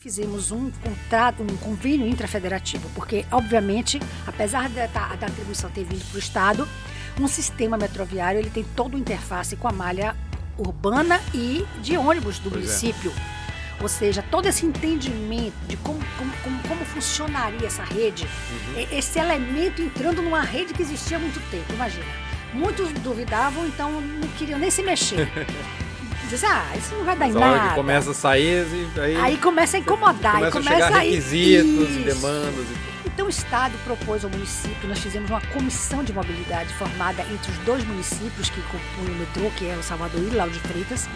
Fizemos um contrato, um convênio intrafederativo, porque, obviamente, apesar da, da, da atribuição ter vindo para o Estado, um sistema metroviário ele tem toda uma interface com a malha urbana e de ônibus do Pois é. município. Ou seja, todo esse entendimento de como, como, como, como funcionaria essa rede, Uhum. esse elemento entrando numa rede que existia há muito tempo, imagina. Muitos duvidavam, então não queriam nem se mexer. Dizia, ah, isso não vai dar em nada. começa a sair, e aí, Aí começa a incomodar, e começa a começa chegar a requisitos e demandas. E... Então o Estado propôs ao município, nós fizemos uma comissão de mobilidade formada entre os dois municípios que compõem o metrô, que é o Salvador e Lauro de Freitas,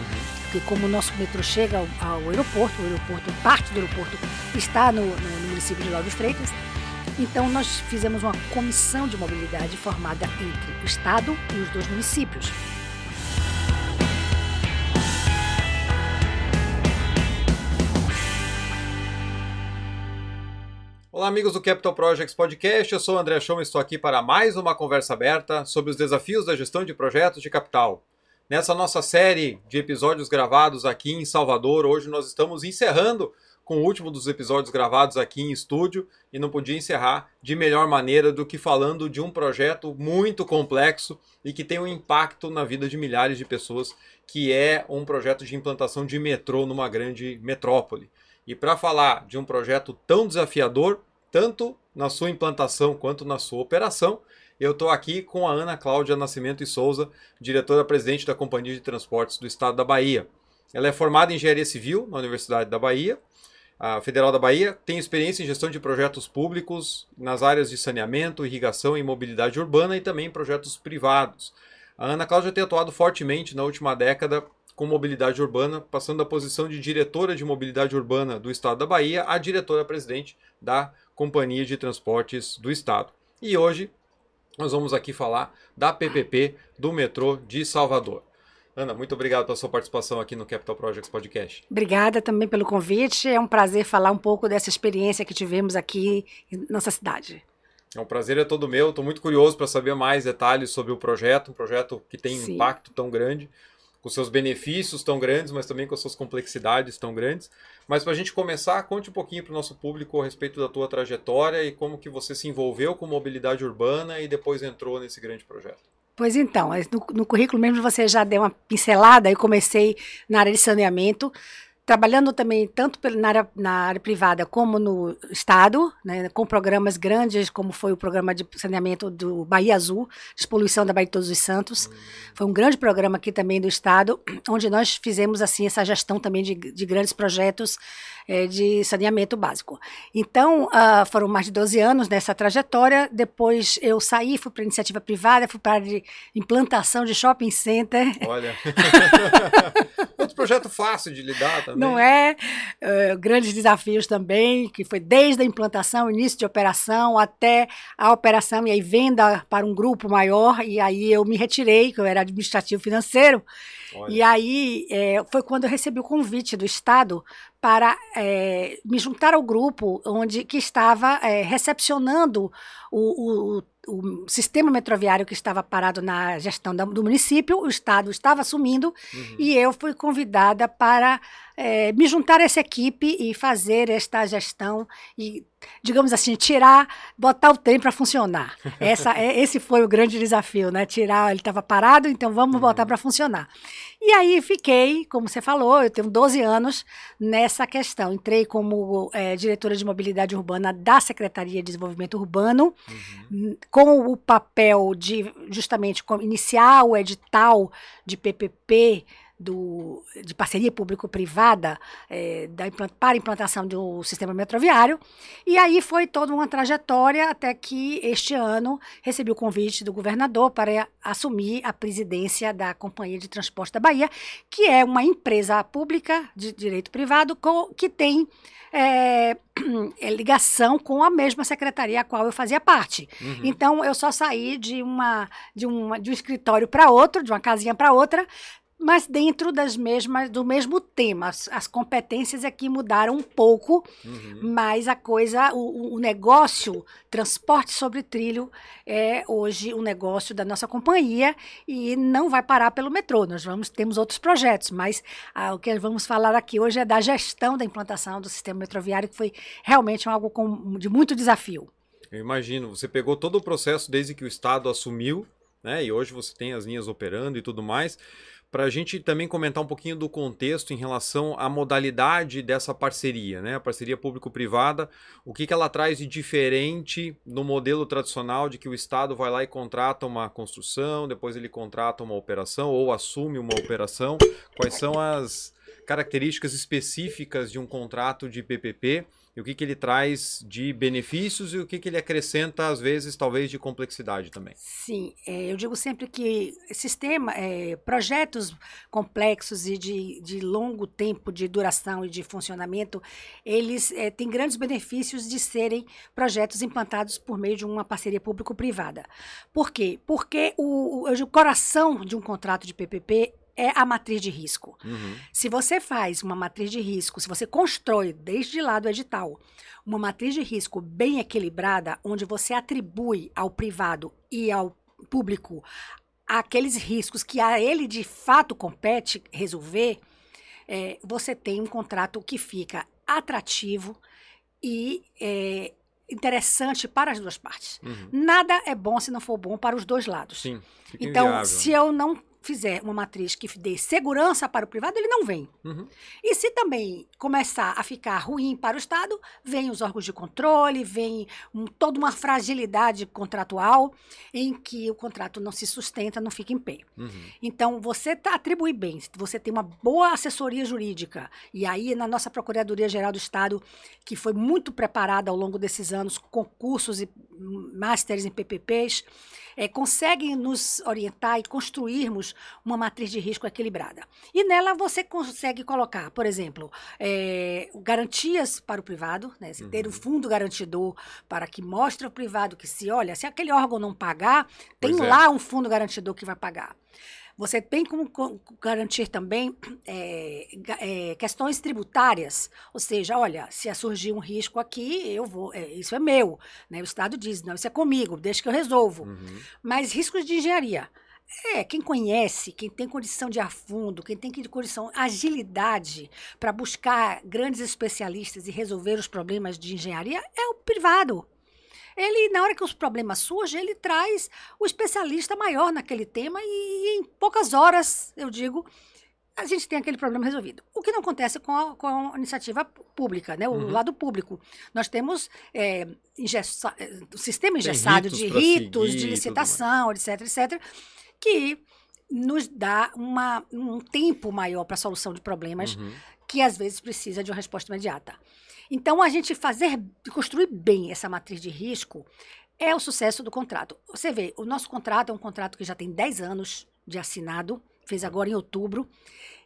porque como o nosso metrô chega ao, ao aeroporto, o aeroporto, parte do aeroporto está no, no- no município de Lauro de Freitas, então nós fizemos uma comissão de mobilidade formada entre o Estado e os dois municípios. Olá, amigos do Capital Projects Podcast. Eu sou o André Chão e estou aqui para mais uma conversa aberta sobre os desafios da gestão de projetos de capital. Nessa nossa série de episódios gravados aqui em Salvador, hoje nós estamos encerrando com o último dos episódios gravados aqui em estúdio e não podia encerrar de melhor maneira do que falando de um projeto muito complexo e que tem um impacto na vida de milhares de pessoas, que é um projeto de implantação de metrô numa grande metrópole. E para falar de um projeto tão desafiador, tanto na sua implantação quanto na sua operação, eu estou aqui com a Ana Cláudia Nascimento e Souza, diretora-presidente da Companhia de Transportes do Estado da Bahia. Ela é formada em Engenharia Civil na Universidade da Bahia, a Federal da Bahia, tem experiência em gestão de projetos públicos nas áreas de saneamento, irrigação e mobilidade urbana e também em projetos privados. A Ana Cláudia tem atuado fortemente na última década com mobilidade urbana, passando da posição de diretora de mobilidade urbana do Estado da Bahia a diretora-presidente da Companhia de Transportes do Estado. E hoje nós vamos aqui falar da PPP do metrô de Salvador. Ana, muito obrigado pela sua participação aqui no Capital Projects Podcast. Obrigada também pelo convite, é um prazer falar um pouco dessa experiência que tivemos aqui em nossa cidade. É um prazer é todo meu. Estou muito curioso para saber mais detalhes sobre o projeto, um projeto que tem um Sim. impacto tão grande, com seus benefícios tão grandes, mas também com as suas complexidades tão grandes. Mas para a gente começar, conte um pouquinho para o nosso público a respeito da tua trajetória e como que você se envolveu com mobilidade urbana e depois entrou nesse grande projeto. Pois então, no, no currículo mesmo você já deu uma pincelada, eu comecei na área de saneamento, trabalhando também tanto na área, na área privada como no Estado, né, com programas grandes, como foi o programa de saneamento do Bahia Azul, despoluição da Bahia de Todos os Santos. Foi um grande programa aqui também do Estado, onde nós fizemos assim essa gestão também de, de grandes projetos eh, de saneamento básico. Então, ah, foram mais de 12 anos nessa trajetória. Depois eu saí, fui para iniciativa privada, fui para a implantação de shopping center. Olha, outro projeto fácil de lidar também. Não é? Eh, grandes desafios também, que foi desde a implantação, início de operação, até a operação e aí venda para um grupo maior. E aí eu me retirei, que eu era administrativo financeiro. Olha, E aí é, foi quando eu recebi o convite do Estado para é, me juntar ao grupo onde que estava é, recepcionando o, o- o sistema metroviário que estava parado na gestão da- do município, o Estado estava assumindo uhum. e eu fui convidada para é, me juntar a essa equipe e fazer esta gestão e, digamos assim, tirar, botar o trem para funcionar. Essa, é- esse foi o grande desafio, né? Tirar, ele estava parado, então vamos botar para funcionar. E aí fiquei, como você falou, eu tenho 12 anos nessa questão. Entrei como é, diretora de mobilidade urbana da Secretaria de Desenvolvimento Urbano, Uhum. com o papel de justamente iniciar o edital de PPP do, de parceria público-privada eh, da para a implantação do sistema metroviário. E aí foi toda uma trajetória até que este ano recebi o convite do governador para assumir a presidência da Companhia de Transporte da Bahia, que é uma empresa pública de direito privado com- que tem eh, eh, ligação com a mesma secretaria a qual eu fazia parte. Uhum. Então eu só saí de uma de, uma, de um escritório para outro, de uma casinha para outra, mas dentro das mesmas do mesmo tema. As, as competências aqui mudaram um pouco, uhum. mas a coisa, o, o, negócio transporte sobre trilho é hoje um negócio da nossa companhia e não vai parar pelo metrô. Nós vamos temos outros projetos, mas ah, o que vamos falar aqui hoje é da gestão da implantação do sistema metroviário, que foi realmente algo com, de muito desafio. Eu imagino, você pegou todo o processo desde que o Estado assumiu, né? E hoje você tem as linhas operando e tudo mais para a gente também comentar um pouquinho do contexto em relação à modalidade dessa parceria, né? A parceria público-privada, o que, que ela traz de diferente no modelo tradicional de que o Estado vai lá e contrata uma construção, depois ele contrata uma operação ou assume uma operação. Quais são as características específicas de um contrato de PPP? e o que, que ele traz de benefícios e o que, que ele acrescenta, às vezes, talvez, de complexidade também. Sim, é, eu digo sempre que sistema, é, projetos complexos e de, de longo tempo de duração e de funcionamamento, eles é, têm grandes benefícios de serem projetos implantados por meio de uma parceria público-privada. Por quê? Porque o, o, o coração de um contrato de PPP é a matriz de risco. Uhum. Se você faz uma matriz de risco, se você constrói desde lá do edital uma matriz de risco bem equilibrada, onde você atribui ao privado e ao público aqueles riscos que a ele de fato compete resolver, é, você tem um contrato que fica atrativo e é, interessante para as duas partes. Uhum. Nada é bom se não for bom para os dois lados. Sim, então, inviável. se eu não fizer uma matriz que dê segurança para o privado, ele não vem. Uhum. E se também começar a ficar ruim para o Estado, vem os órgãos de controle, vem um, toda uma fragilidade contratual em que o contrato não se sustenta, não fica em pé. Uhum. Então, você tá, atribui bem, você tem uma boa assessoria jurídica, e aí na nossa Procuradoria-Geral do Estado, que foi muito preparada ao longo desses anos, concursos e másteres em PPPs, é, conseguem nos orientar e construirmos uma matriz de risco equilibrada. E nela você consegue colocar, por exemplo, é, garantias para o privado, né, uhum. ter um fundo garantidor para que mostre ao privado que se, olha, se aquele órgão não pagar, tem é. lá um fundo garantidor que vai pagar. Você tem como garantir também é, é, questões tributárias, ou seja, olha, se surgir um risco aqui, eu vou, é, isso é meu, né? O Estado diz, não, isso é comigo, deixa que eu resolvo. Uhum. Mas riscos de engenharia, é, quem conhece, quem tem condição de afundo, quem tem condição, agilidade para buscar grandes especialistas e resolver os problemas de engenharia é o privado. Ele, na hora que os problemas surgem, ele traz o especialista maior naquele tema e, em poucas horas, eu digo, a gente tem aquele problema resolvido. O que não acontece com a, com a iniciativa pública, né? o uhum. lado público. Nós temos é, ingessa, um sistema engessado ritos de ritos, de licitação, etc, etc, que nos dá uma, um tempo maior para a solução de problemas uhum. que às vezes precisa de uma resposta imediata. Então, a gente fazer, construir bem essa matriz de risco é o sucesso do contrato. Você vê, o nosso contrato é um contrato que já tem 10 anos de assinado, fez agora em outubro.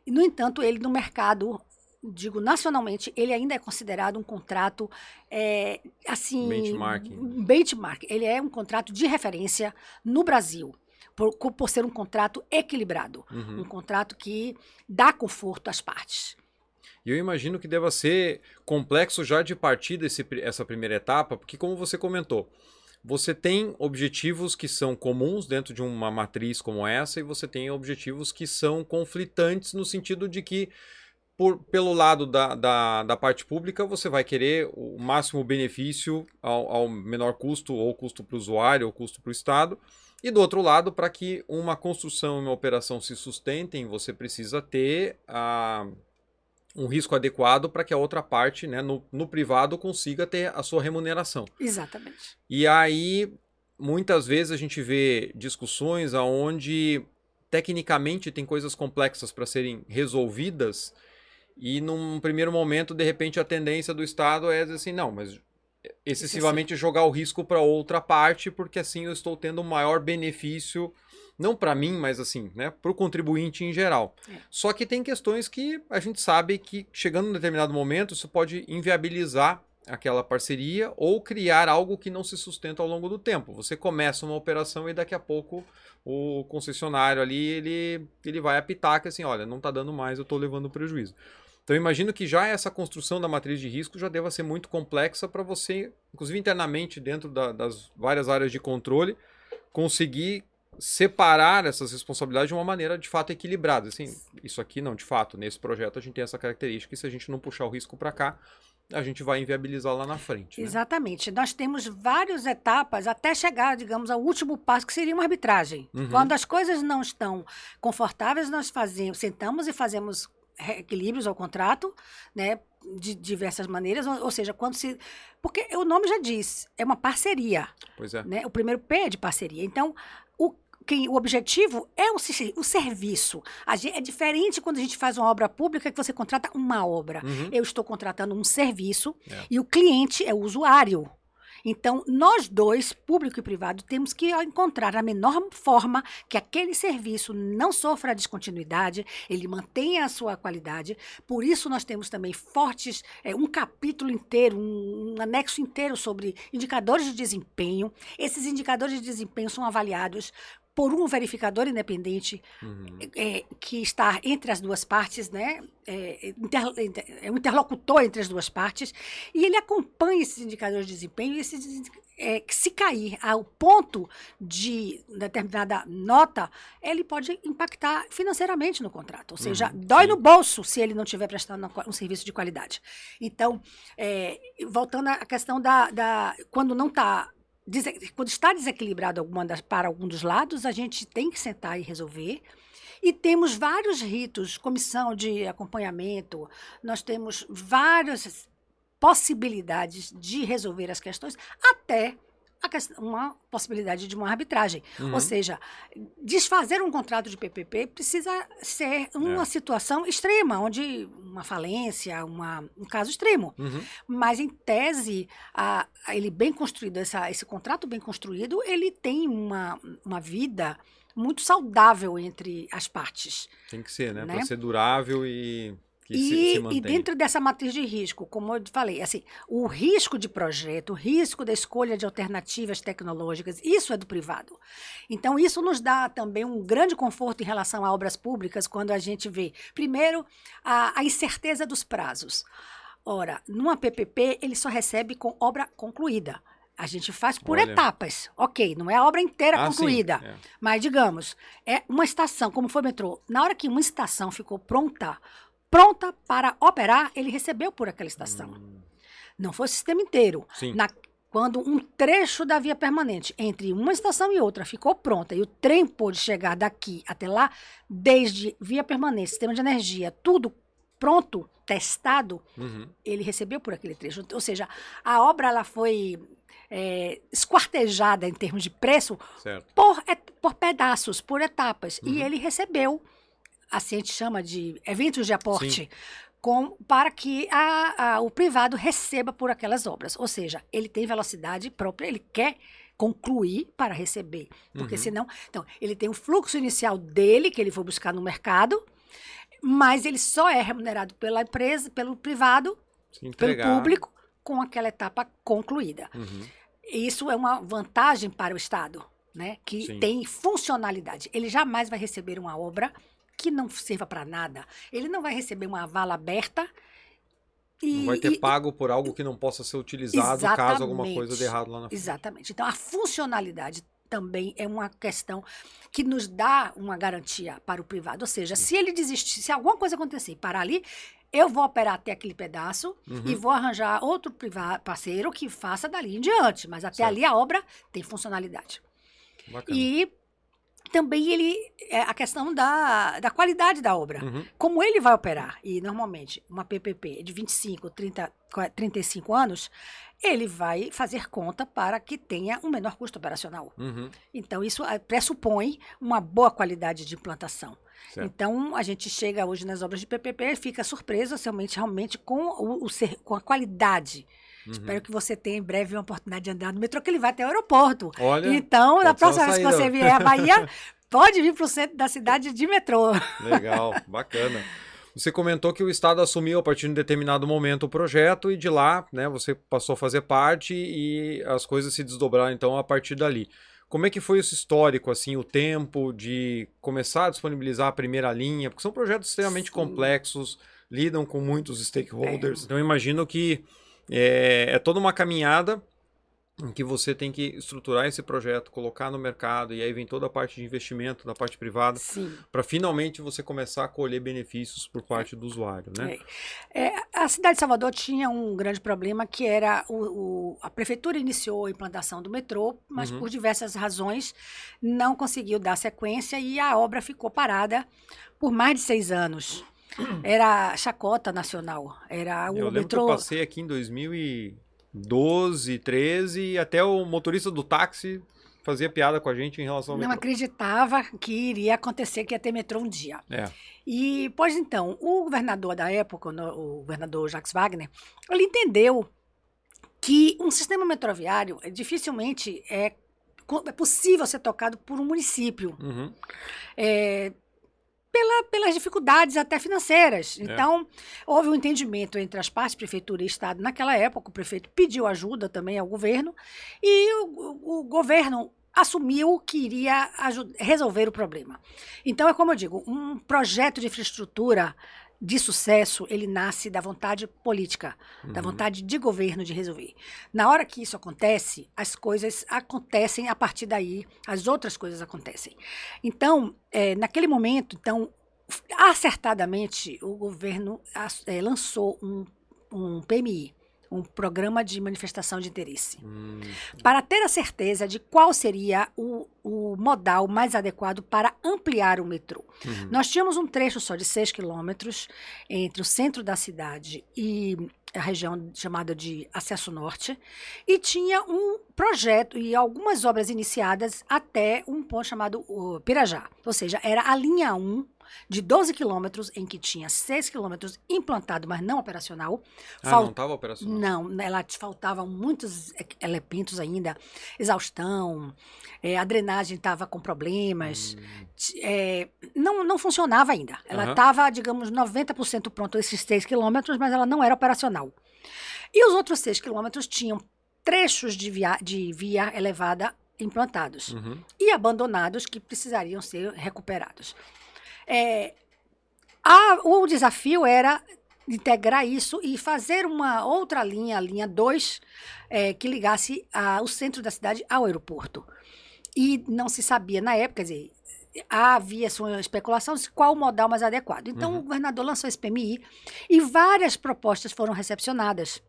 E, no entanto, ele no mercado, digo nacionalmente, ele ainda é considerado um contrato é, assim. Benchmark. Benchmark. Ele é um contrato de referência no Brasil. Por, por ser um contrato equilibrado, uhum. um contrato que dá conforto às partes. E eu imagino que deva ser complexo já de partida esse, essa primeira etapa, porque, como você comentou, você tem objetivos que são comuns dentro de uma matriz como essa, e você tem objetivos que são conflitantes no sentido de que, por, pelo lado da, da, da parte pública, você vai querer o máximo benefício ao, ao menor custo, ou custo para o usuário, ou custo para o Estado. E do outro lado, para que uma construção e uma operação se sustentem, você precisa ter a um risco adequado para que a outra parte, né, no, no privado, consiga ter a sua remuneração. Exatamente. E aí, muitas vezes a gente vê discussões onde tecnicamente tem coisas complexas para serem resolvidas e num primeiro momento, de repente, a tendência do Estado é assim, não, mas excessivamente jogar o risco para outra parte, porque assim eu estou tendo um maior benefício não para mim, mas assim, né, para o contribuinte em geral. É. Só que tem questões que a gente sabe que chegando em determinado momento isso pode inviabilizar aquela parceria ou criar algo que não se sustenta ao longo do tempo. Você começa uma operação e daqui a pouco o concessionário ali ele, ele vai apitar que assim, olha, não está dando mais, eu estou levando prejuízo. Então imagino que já essa construção da matriz de risco já deva ser muito complexa para você, inclusive internamente dentro da, das várias áreas de controle, conseguir separar essas responsabilidades de uma maneira de fato equilibrada. Assim, isso aqui não, de fato, nesse projeto a gente tem essa característica e se a gente não puxar o risco para cá, a gente vai inviabilizar lá na frente. Né? Exatamente. Nós temos várias etapas até chegar, digamos, ao último passo, que seria uma arbitragem. Uhum. Quando as coisas não estão confortáveis, nós fazemos, sentamos e fazemos equilíbrios ao contrato, né, de diversas maneiras, ou, ou, seja, quando se porque o nome já diz, é uma parceria. Pois é. Né? O primeiro P é de parceria. Então, quem, o objetivo é o, o serviço. é diferente quando a gente faz uma obra pública que você contrata uma obra. Uhum. Eu estou contratando um serviço é. e o cliente é o usuário. Então, nós dois, público e privado, temos que encontrar a menor forma que aquele serviço não sofra descontinuidade, ele mantenha a sua qualidade. Por isso, nós temos também fortes, é, um capítulo inteiro, um, um anexo inteiro sobre indicadores de desempenho. Esses indicadores de desempenho são avaliados por um verificador independente uhum. é, que está entre as duas partes, né? É, inter, é um interlocutor entre as duas partes, e ele acompanha esses indicadores de desempenho e esses, é, se cair ao ponto de determinada nota, ele pode impactar financeiramente no contrato. Ou seja, uhum, dói sim. no bolso se ele não estiver prestando um serviço de qualidade. Então, é, voltando à questão da. da quando não está quando está desequilibrado alguma das, para algum dos lados, a gente tem que sentar e resolver. E temos vários ritos, comissão de acompanhamento, nós temos várias possibilidades de resolver as questões, até uma possibilidade de uma arbitragem. Uhum. Ou seja, desfazer um contrato de PPP precisa ser uma é. situação extrema, onde uma falência, uma, um caso extremo. Uhum. Mas, em tese, a, a ele bem construído, essa, esse contrato bem construído, ele tem uma, uma vida muito saudável entre as partes. Tem que ser, né? né? Para ser durável e e, se, se e dentro dessa matriz de risco, como eu falei, assim, o risco de projeto, o risco da escolha de alternativas tecnológicas, isso é do privado. Então, isso nos dá também um grande conforto em relação a obras públicas, quando a gente vê, primeiro, a, a incerteza dos prazos. Ora, numa PPP, ele só recebe com obra concluída. A gente faz por Olha. etapas. Ok, não é a obra inteira ah, concluída. É. Mas, digamos, é uma estação, como foi o metrô. Na hora que uma estação ficou pronta, pronta para operar, ele recebeu por aquela estação. Hum. Não foi o sistema inteiro. Na, quando um trecho da via permanente entre uma estação e outra ficou pronta e o trem pôde chegar daqui até lá, desde via permanente, sistema de energia, tudo pronto, testado, uhum. ele recebeu por aquele trecho. Ou seja, a obra ela foi é, esquartejada em termos de preço por, por pedaços, por etapas. Uhum. E ele recebeu a gente chama de eventos de aporte, com, para que a, a, o privado receba por aquelas obras. Ou seja, ele tem velocidade própria, ele quer concluir para receber. Porque uhum. senão. Então, ele tem o fluxo inicial dele, que ele foi buscar no mercado, mas ele só é remunerado pela empresa, pelo privado, pelo público, com aquela etapa concluída. Uhum. Isso é uma vantagem para o Estado, né? Que Sim. tem funcionalidade. Ele jamais vai receber uma obra que não sirva para nada. Ele não vai receber uma vala aberta. E, não vai ter e, pago por algo que não possa ser utilizado caso alguma coisa dê errado lá na frente. Exatamente. Então, a funcionalidade também é uma questão que nos dá uma garantia para o privado. Ou seja, se ele desistir, se alguma coisa acontecer e parar ali, eu vou operar até aquele pedaço uhum. e vou arranjar outro privado, parceiro que faça dali em diante. Mas até certo. ali a obra tem funcionalidade. Bacana. E também ele é a questão da, da qualidade da obra. Uhum. Como ele vai operar, e normalmente uma PPP de 25, 30, 35 anos, ele vai fazer conta para que tenha um menor custo operacional. Uhum. Então, isso ah, pressupõe uma boa qualidade de implantação. Certo. Então, a gente chega hoje nas obras de PPP e fica surpreso realmente, realmente com, o, o ser, com a qualidade Uhum. Espero que você tenha em breve uma oportunidade de andar no metrô, que ele vai até o aeroporto. Olha, então, na próxima vez que você vier à Bahia, pode vir para o centro da cidade de metrô. Legal, bacana. Você comentou que o Estado assumiu a partir de um determinado momento o projeto e de lá, né, você passou a fazer parte e as coisas se desdobraram então a partir dali. Como é que foi esse histórico, assim, o tempo de começar a disponibilizar a primeira linha? Porque são projetos extremamente Sim. complexos, lidam com muitos stakeholders. É. Então, eu imagino que é, é toda uma caminhada em que você tem que estruturar esse projeto, colocar no mercado e aí vem toda a parte de investimento da parte privada para finalmente você começar a colher benefícios por parte do usuário, né? É. É, a cidade de Salvador tinha um grande problema que era o, o a prefeitura iniciou a implantação do metrô, mas uhum. por diversas razões não conseguiu dar sequência e a obra ficou parada por mais de seis anos. Era chacota nacional. Era o Eu lembro metrô. Que eu passei aqui em 2000 e 12, 13, e até o motorista do táxi fazia piada com a gente em relação ao Não metrô. acreditava que iria acontecer, que ia ter metrô um dia. É. E, pois então, o governador da época, o governador Jacques Wagner, ele entendeu que um sistema metroviário dificilmente é, é possível ser tocado por um município. Uhum. É, pela, pelas dificuldades até financeiras. É. Então, houve um entendimento entre as partes, prefeitura e Estado. Naquela época, o prefeito pediu ajuda também ao governo e o, o governo assumiu que iria resolver o problema. Então, é como eu digo, um projeto de infraestrutura de sucesso, ele nasce da vontade política, uhum. da vontade de governo de resolver. Na hora que isso acontece, as coisas acontecem a partir daí, as outras coisas acontecem. Então, é, naquele momento, então, acertadamente, o governo é, lançou um, um PMI, um programa de manifestação de interesse, hum. para ter a certeza de qual seria o, o modal mais adequado para ampliar o metrô. Uhum. Nós tínhamos um trecho só de 6 quilômetros entre o centro da cidade e a região chamada de Acesso Norte, e tinha um projeto e algumas obras iniciadas até um ponto chamado Pirajá. Ou seja, era a linha 1 de 12 quilômetros, em que tinha 6 quilômetros implantado, mas não operacional. Ah, Fal... não estava operacional? Não, ela faltavam muitos elementos ainda, exaustão, é, a drenagem estava com problemas, hum. é, não, não funcionava ainda. Ela estava, uhum. digamos, 90% pronto esses 6 quilômetros, mas ela não era operacional. E os outros 6 quilômetros tinham trechos de via, de via elevada implantados uhum. e abandonados que precisariam ser recuperados. É, a, o desafio era integrar isso e fazer uma outra linha, a linha 2, é, que ligasse a, o centro da cidade ao aeroporto. E não se sabia na época, quer dizer, havia uma especulação de qual o modal mais adequado. Então, uhum. o governador lançou esse PMI e várias propostas foram recepcionadas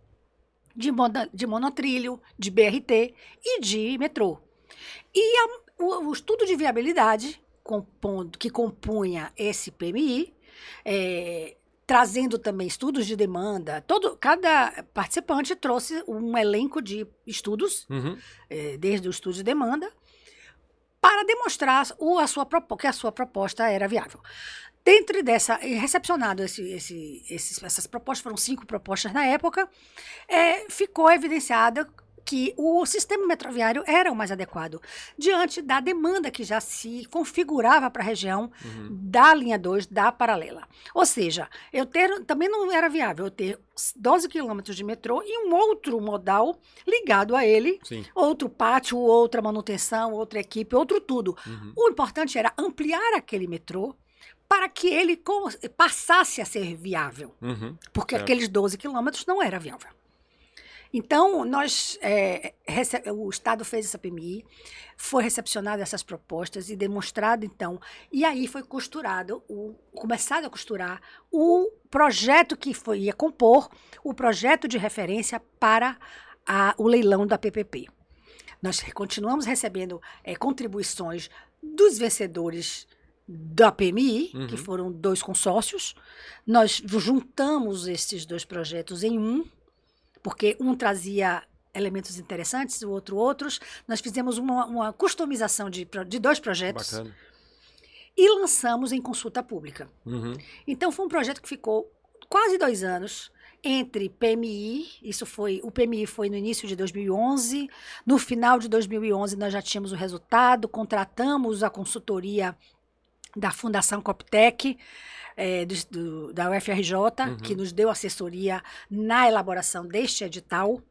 de, de monotrilho, de BRT e de metrô. E a, o, o estudo de viabilidade compondo, que compunha esse PMI, é, trazendo também estudos de demanda. Todo, cada participante trouxe um elenco de estudos, uhum. é, desde o estudo de demanda, para demonstrar o, a sua, que a sua proposta era viável. Dentro dessa, recepcionado esse, esse, esses, essas propostas, foram cinco propostas na época, é, ficou evidenciada que o sistema metroviário era o mais adequado, diante da demanda que já se configurava para a região uhum. da linha 2, da paralela. Ou seja, eu ter, também não era viável eu ter 12 quilômetros de metrô e um outro modal ligado a ele, Sim. outro pátio, outra manutenção, outra equipe, outro tudo. Uhum. O importante era ampliar aquele metrô para que ele passasse a ser viável. Uhum. Porque certo. aqueles 12 quilômetros não era viável. Então, nós, é, o Estado fez essa PMI, foi recepcionado essas propostas e demonstrado, então, e aí foi costurado, o, começado a costurar o projeto que foi, ia compor o projeto de referência para a, o leilão da PPP. Nós continuamos recebendo é, contribuições dos vencedores da PMI, uhum. que foram dois consórcios. Nós juntamos esses dois projetos em um, porque um trazia elementos interessantes, o outro outros. Nós fizemos uma, uma customização de, de dois projetos. Bacana. E lançamos em consulta pública. Uhum. Então foi um projeto que ficou quase dois anos entre PMI, isso foi, o PMI foi no início de 2011, no final de 2011 nós já tínhamos o resultado, contratamos a consultoria da Fundação Coptec, é, do, do, da UFRJ, uhum. que nos deu assessoria na elaboração deste edital.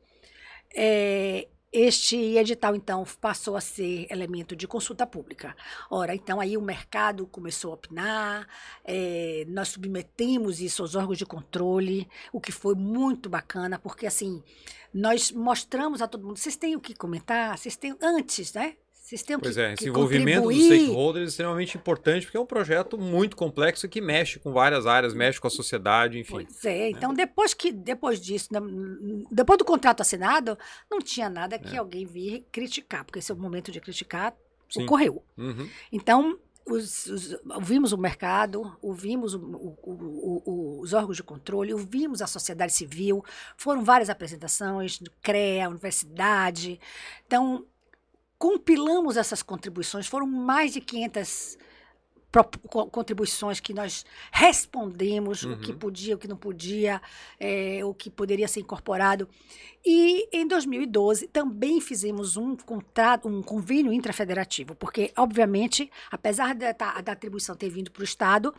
É, este edital, então, passou a ser elemento de consulta pública. Ora, então, aí o mercado começou a opinar, é, nós submetemos isso aos órgãos de controle, o que foi muito bacana, porque, assim, nós mostramos a todo mundo, vocês têm o que comentar, vocês têm, antes, né? Vocês têm pois que, é, esse envolvimento contribuir. dos stakeholders é extremamente importante, porque é um projeto muito complexo que mexe com várias áreas, mexe com a sociedade, enfim. Pois é, né? então depois, que, depois disso, né, depois do contrato assinado, não tinha nada que é. alguém vir criticar, porque esse é o momento de criticar Sim. ocorreu. Uhum. Então, os, os, ouvimos o mercado, ouvimos o, o, os órgãos de controle, ouvimos a sociedade civil, foram várias apresentações, CREA, universidade. Então, compilamos essas contribuições, foram mais de 500 contribuições que nós respondemos uhum. o que uhum. podia, o que não podia, é, o que poderia ser incorporado. E em 2012 também fizemos um contrato, um convênio intrafederativo, porque, obviamente, apesar da, da atribuição ter vindo para o Estado,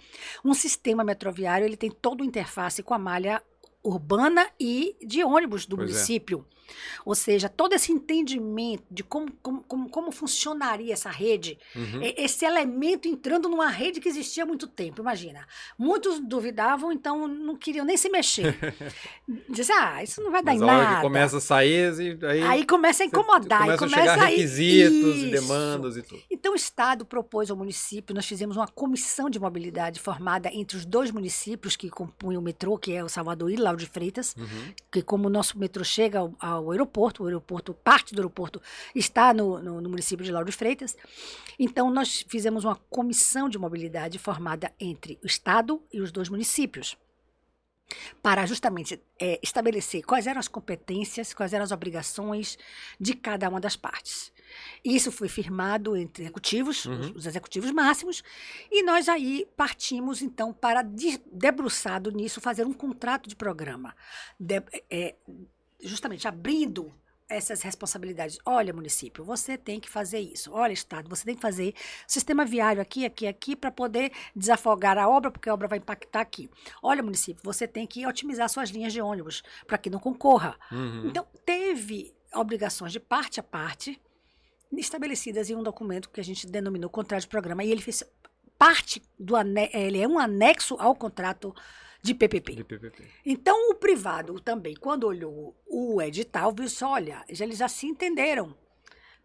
um sistema metroviário ele tem toda a interface com a malha urbana e de ônibus do pois é. município. É. Ou seja, todo esse entendimento de como, como, como, como funcionaria essa rede, uhum. esse elemento entrando numa rede que existia há muito tempo, imagina. Muitos duvidavam, então não queriam nem se mexer. Dizer, ah, isso não vai dar Mas em nada. Que começa a sair, aí, aí começa a incomodar. Começa, começa a chegar a requisitos isso. e demandas e tudo. Então o Estado propôs ao município, nós fizemos uma comissão de mobilidade formada entre os dois municípios que compunham o metrô, que é o Salvador e Lauro de Freitas, uhum. que como o nosso metrô chega ao, ao aeroporto, o aeroporto, parte do aeroporto está no, no, no município de Lauro de Freitas. Então, nós fizemos uma comissão de mobilidade formada entre o Estado e os dois municípios para justamente é, estabelecer quais eram as competências, quais eram as obrigações de cada uma das partes. Isso foi firmado entre executivos, uhum. os, os, executivos máximos, e nós aí partimos então para de, debruçado nisso fazer um contrato de programa, de, é, justamente abrindo essas responsabilidades. Olha, município, você tem que fazer isso. Olha, Estado, você tem que fazer sistema viário aqui, aqui, aqui, para poder desafogar a obra, porque a obra vai impactar aqui. Olha, município, você tem que otimizar suas linhas de ônibus para que não concorra. Uhum. Então, teve obrigações de parte a parte estabelecidas em um documento que a gente denominou contrato de programa. E ele fez parte do ele é um anexo ao contrato de PPP. de PPP. Então, o privado também, quando olhou o edital, viu só, olha, já, eles já se entenderam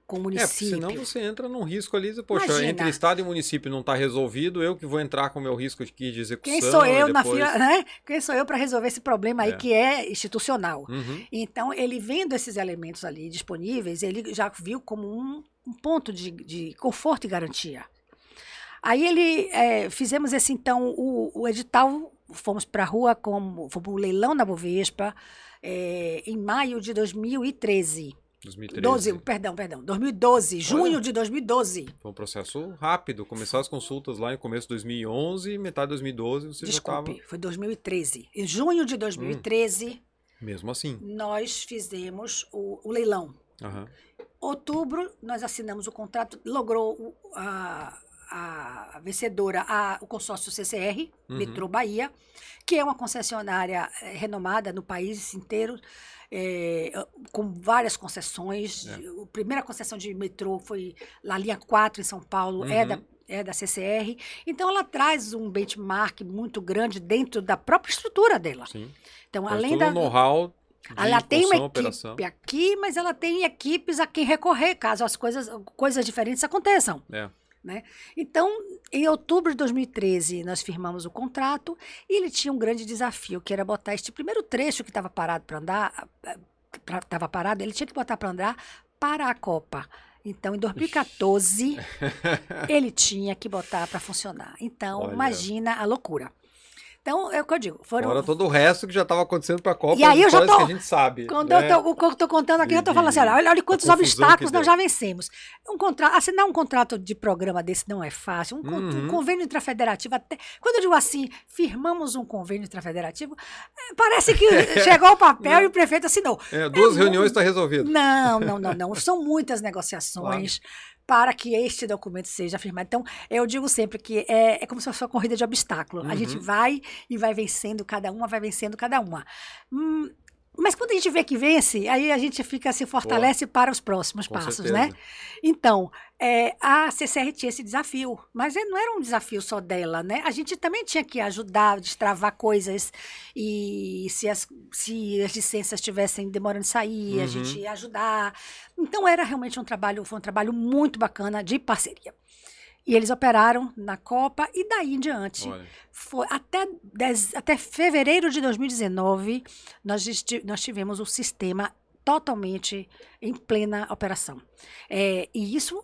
com o é, município. É, senão você entra num risco ali, poxa, Imagina. entre Estado e município não está resolvido, eu que vou entrar com o meu risco de, de execução. Quem sou eu depois... na fila, né? Quem sou eu para resolver esse problema aí é. que é institucional? Uhum. Então, ele vendo esses elementos ali disponíveis, ele já viu como um, um ponto de, de conforto e garantia. Aí ele é, fizemos esse então o, o edital fomos para a rua, como, fomos para o leilão na Bovespa, é, em maio de 2013. 2013. 12, perdão, perdão, 2012, junho de 2012. Foi um processo rápido. Começou as consultas lá em começo de 2011, metade de 2012 você Desculpe, já tava... foi 2013. Em junho de 2013. Hum, mesmo assim. Nós fizemos o, o leilão. Uhum. Outubro, nós assinamos o contrato, logrou a, a vencedora, a, o consórcio CCR, uhum. Metrô Bahia, que é uma concessionária é, renomada no país inteiro, é, com várias concessões. É. A primeira concessão de metrô foi na linha 4 em São Paulo, é uhum. é da é da CCR. Então ela traz um benchmark muito grande dentro da própria estrutura dela. Sim. Então, Mas além da know-how ela tem uma equipe operação. aqui, mas ela tem equipes a quem recorrer caso as coisas, coisas diferentes aconteçam. É. Né? Então, em outubro de 2013, nós firmamos o contrato e ele tinha um grande desafio, que era botar este primeiro trecho que estava parado para andar, estava parado, ele tinha que botar para andar para a Copa. Então, em 2014, ele tinha que botar para funcionar. Então, Olha. imagina a loucura. Então, é o que eu digo. Foram... Fora todo o resto que já estava acontecendo para a Copa, e aí eu já tô, que a gente sabe. Quando né? eu estou contando aqui, de, eu estou falando assim, olha, olha quantos obstáculos nós já vencemos. Um contrato, assinar um contrato de programa desse não é fácil. Um, uhum. um convênio intrafederativo, até, quando eu digo assim, firmamos um convênio intrafederativo, é, parece que chegou o papel e o prefeito assinou. É, duas é reuniões está resolvido. Não, não, não, não. São muitas negociações. Claro para que este documento seja firmado. Então, eu digo sempre que é, é como se fosse uma corrida de obstáculo. Uhum. A gente uhum. vai e vai vencendo cada uma, vai vencendo cada uma. Hum, mas quando a gente vê que vence, aí a gente fica se fortalece para os próximos Com passos, né? certeza. né? Então, é, a CCR tinha esse desafio, mas não era um desafio só dela, né? A gente também tinha que ajudar, destravar coisas e se as, se as licenças estivessem demorando a sair, uhum. a gente ia ajudar. Então, era realmente um trabalho, foi um trabalho muito bacana de parceria. E eles operaram na Copa e daí em diante. Foi até, dez, até fevereiro de 2019, nós, nós tivemos o sistema totalmente em plena operação. É, e isso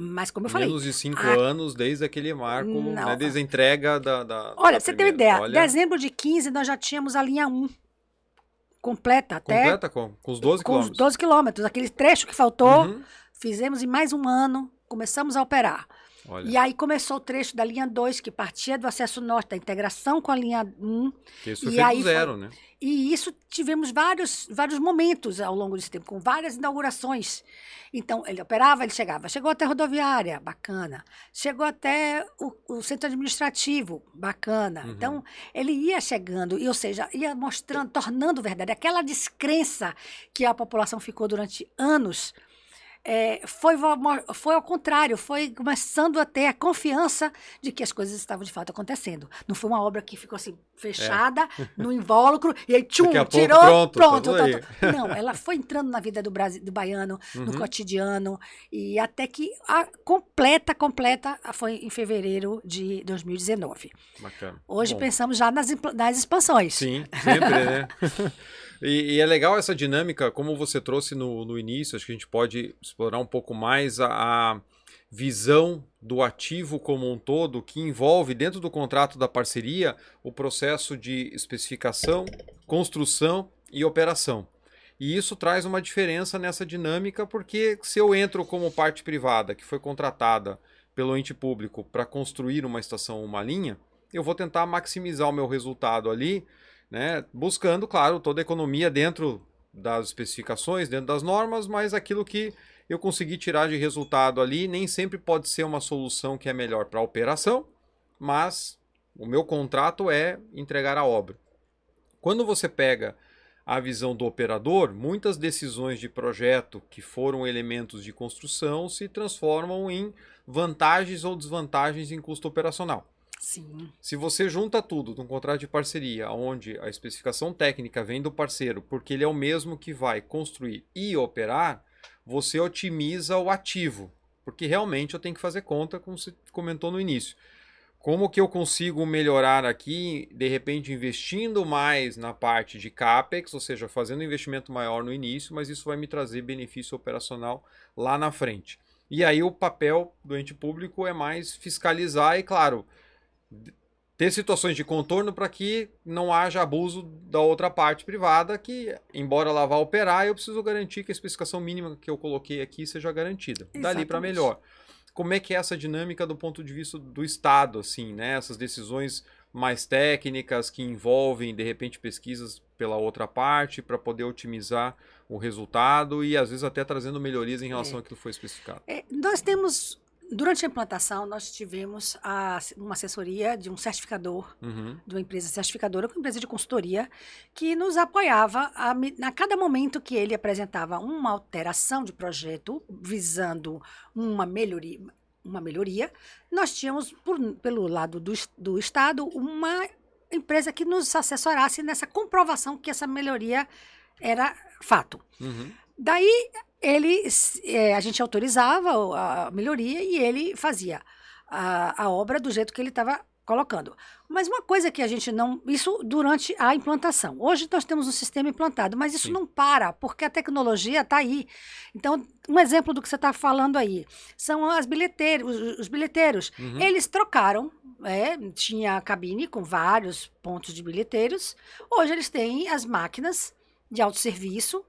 mas como eu falei. Menos de cinco a... anos desde aquele marco, né, desde a entrega da. da olha, da você tem uma ideia. Olha... Dezembro de 15, nós já tínhamos a linha 1 completa até. Completa com, com os 12 quilômetros. Com os 12 quilômetros. Aquele trecho que faltou, uhum. fizemos em mais um ano, começamos a operar. Olha. E aí começou o trecho da linha 2, que partia do acesso norte, da integração com a linha 1. Um, que isso e aí zero, foi, né? E isso tivemos vários, vários momentos ao longo desse tempo, com várias inaugurações. Então, ele operava, ele chegava. Chegou até a rodoviária, bacana. Chegou até o, o centro administrativo, bacana. Uhum. Então, ele ia chegando, e, ou seja, ia mostrando, tornando verdade aquela descrença que a população ficou durante anos é, foi, foi ao contrário, foi começando a ter a confiança de que as coisas estavam de fato acontecendo. Não foi uma obra que ficou assim, fechada, é. no invólucro, e aí tchum, tirou, pronto. pronto tá Não, ela foi entrando na vida do, Brasil, do baiano, uhum. no cotidiano, e até que a completa, completa foi em fevereiro de 2019. Bacana. Hoje Bom. pensamos já nas, nas expansões. Sim, sempre, né? E, e, é legal essa dinâmica, como você trouxe no, no início, acho que a gente pode explorar um pouco mais a, a visão do ativo como um todo, que envolve dentro do contrato da parceria o processo de especificação, construção e operação. E isso traz uma diferença nessa dinâmica, porque se eu entro como parte privada que foi contratada pelo ente público para construir uma estação ou uma linha, eu vou tentar maximizar o meu resultado ali né? Buscando, claro, toda a economia dentro das especificações, dentro das normas, mas aquilo que eu consegui tirar de resultado ali nem sempre pode ser uma solução que é melhor para a operação, mas o meu contrato é entregar a obra. Quando você pega a visão do operador, muitas decisões de projeto que foram elementos de construção se transformam em vantagens ou desvantagens em custo operacional. Sim. Se você junta tudo num contrato de parceria, onde a especificação técnica vem do parceiro, porque ele é o mesmo que vai construir e operar, você otimiza o ativo, porque realmente eu tenho que fazer conta, como você comentou no início. Como que eu consigo melhorar aqui, de repente investindo mais na parte de capex, ou seja, fazendo um investimento maior no início, mas isso vai me trazer benefício operacional lá na frente. E aí o papel do ente público é mais fiscalizar e, claro, ter situações de contorno para que não haja abuso da outra parte privada, que, embora ela vá operar, eu preciso garantir que a especificação mínima que eu coloquei aqui seja garantida. Exatamente. Dali para melhor. Como é que é essa dinâmica do ponto de vista do Estado, assim, né? Essas decisões mais técnicas que envolvem, de repente, pesquisas pela outra parte para poder otimizar o resultado e, às vezes, até trazendo melhorias em relação é. àquilo que foi especificado. É, nós temos Durante a implantação, nós tivemos a, uma assessoria de um certificador, uhum. de uma empresa certificadora, uma empresa de consultoria, que nos apoiava a, a cada momento que ele apresentava uma alteração de projeto visando uma melhoria, uma melhoria nós tínhamos, por, pelo lado do, do Estado, uma empresa que nos assessorasse nessa comprovação que essa melhoria era fato. Uhum. Daí ele, é, a gente autorizava a melhoria e ele fazia a, a obra do jeito que ele estava colocando. Mas uma coisa que a gente não. Isso durante a implantação. Hoje nós temos um sistema implantado, mas isso Sim. não para, porque a tecnologia está aí. Então, um exemplo do que você está falando aí são as bilheteiros, os, os bilheteiros. Uhum. Eles trocaram, é, tinha cabine com vários pontos de bilheteiros. Hoje eles têm as máquinas de autosserviço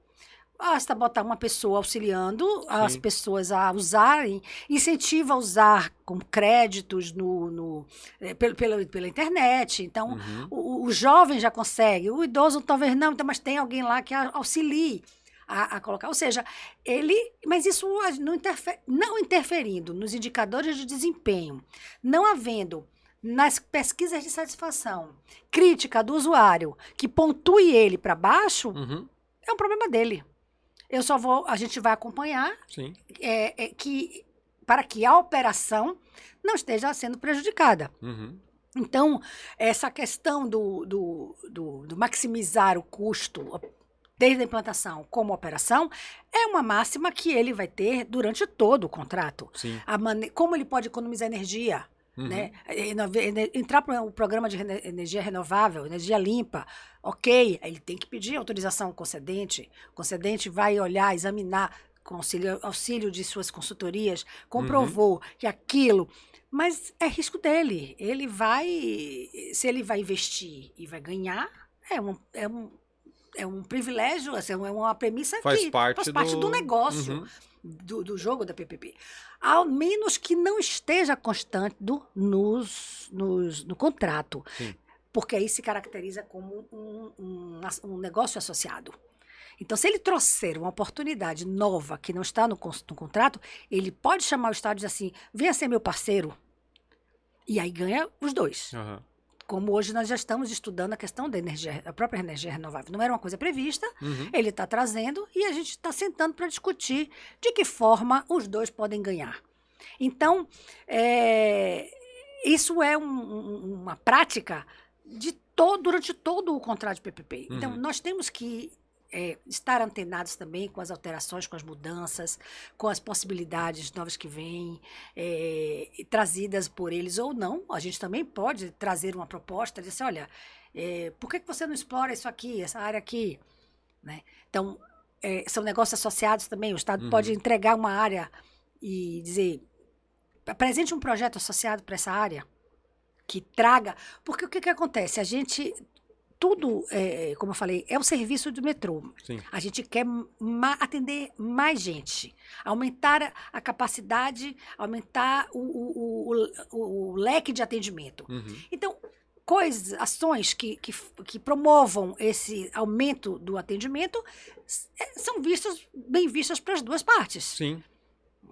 Basta botar uma pessoa auxiliando Sim. as pessoas a usarem, incentiva a usar com créditos no, no é, pela, pela, pela internet. Então, uhum. o, o, jovem já consegue, o idoso talvez não, então, mas tem alguém lá que auxilie a, a, colocar. Ou seja, ele. Mas isso não, interfer, não interferindo nos indicadores de desempenho, não havendo nas pesquisas de satisfação crítica do usuário que pontue ele para baixo, uhum. é um problema dele. Eu só vou, a gente vai acompanhar é, é, que para que a operação não esteja sendo prejudicada. Uhum. Então, essa questão do, do, do, do, maximizar o custo, desde a implantação como operação, é uma máxima que ele vai ter durante todo o contrato. como ele pode economizar energia, Uhum. Né? Entrar para o programa de energia renovável, energia limpa, ok, ele tem que pedir autorização ao concedente, o concedente vai olhar, examinar, com auxílio, auxílio de suas consultorias, comprovou uhum. que aquilo. Mas é risco dele. Ele vai. Se ele vai investir e vai ganhar, é um, é um, é um privilégio, assim, é uma premissa faz que parte faz parte do, do negócio. Uhum do, do jogo da PPP. Ao menos que não esteja constante nos, nos, no contrato. Sim. Porque aí se caracteriza como um, um, um negócio associado. Então, se ele trouxer uma oportunidade nova que não está no, no, contrato, ele pode chamar o Estado e dizer assim: venha ser meu parceiro. E aí ganha os dois. Uhum como hoje nós já estamos estudando a questão da energia, a própria energia renovável. Não era uma coisa prevista, uhum. ele está trazendo e a gente está sentando para discutir de que forma os dois podem ganhar. Então, é, isso é um, uma prática de todo, durante todo o contrato de PPP. Então, uhum. nós temos que é, estar antenados também com as alterações, com as mudanças, com as possibilidades novas que vêm, é, trazidas por eles ou não. A gente também pode trazer uma proposta de dizer, olha, é, por que, que você não explora isso aqui, essa área aqui? Né? Então, é, são negócios associados também. O Estado uhum. pode entregar uma área e dizer, apresente um projeto associado para essa área que traga. Porque o que, que acontece? A gente tudo, é, como eu falei, é o serviço do metrô. Sim. A gente quer ma atender mais gente, aumentar a capacidade, aumentar o, o, o, o leque de atendimento. Uhum. Então, coisas, ações que, que, que, promovam esse aumento do atendimento é, são vistas, bem vistas para as duas partes. Sim.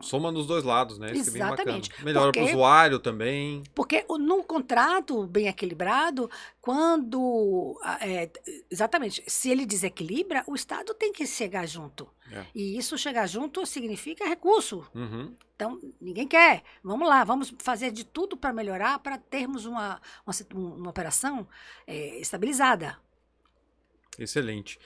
Soma nos dois lados, né? Isso Exatamente. É Melhora para o usuário também. Porque no contrato bem equilibrado, quando. É, exatamente, se ele desequilibra, o Estado tem que chegar junto. É. E isso chegar junto significa recurso. Uhum. Então, ninguém quer. Vamos lá, vamos fazer de tudo para melhorar, para termos uma, uma, uma operação é, estabilizada. Excelente.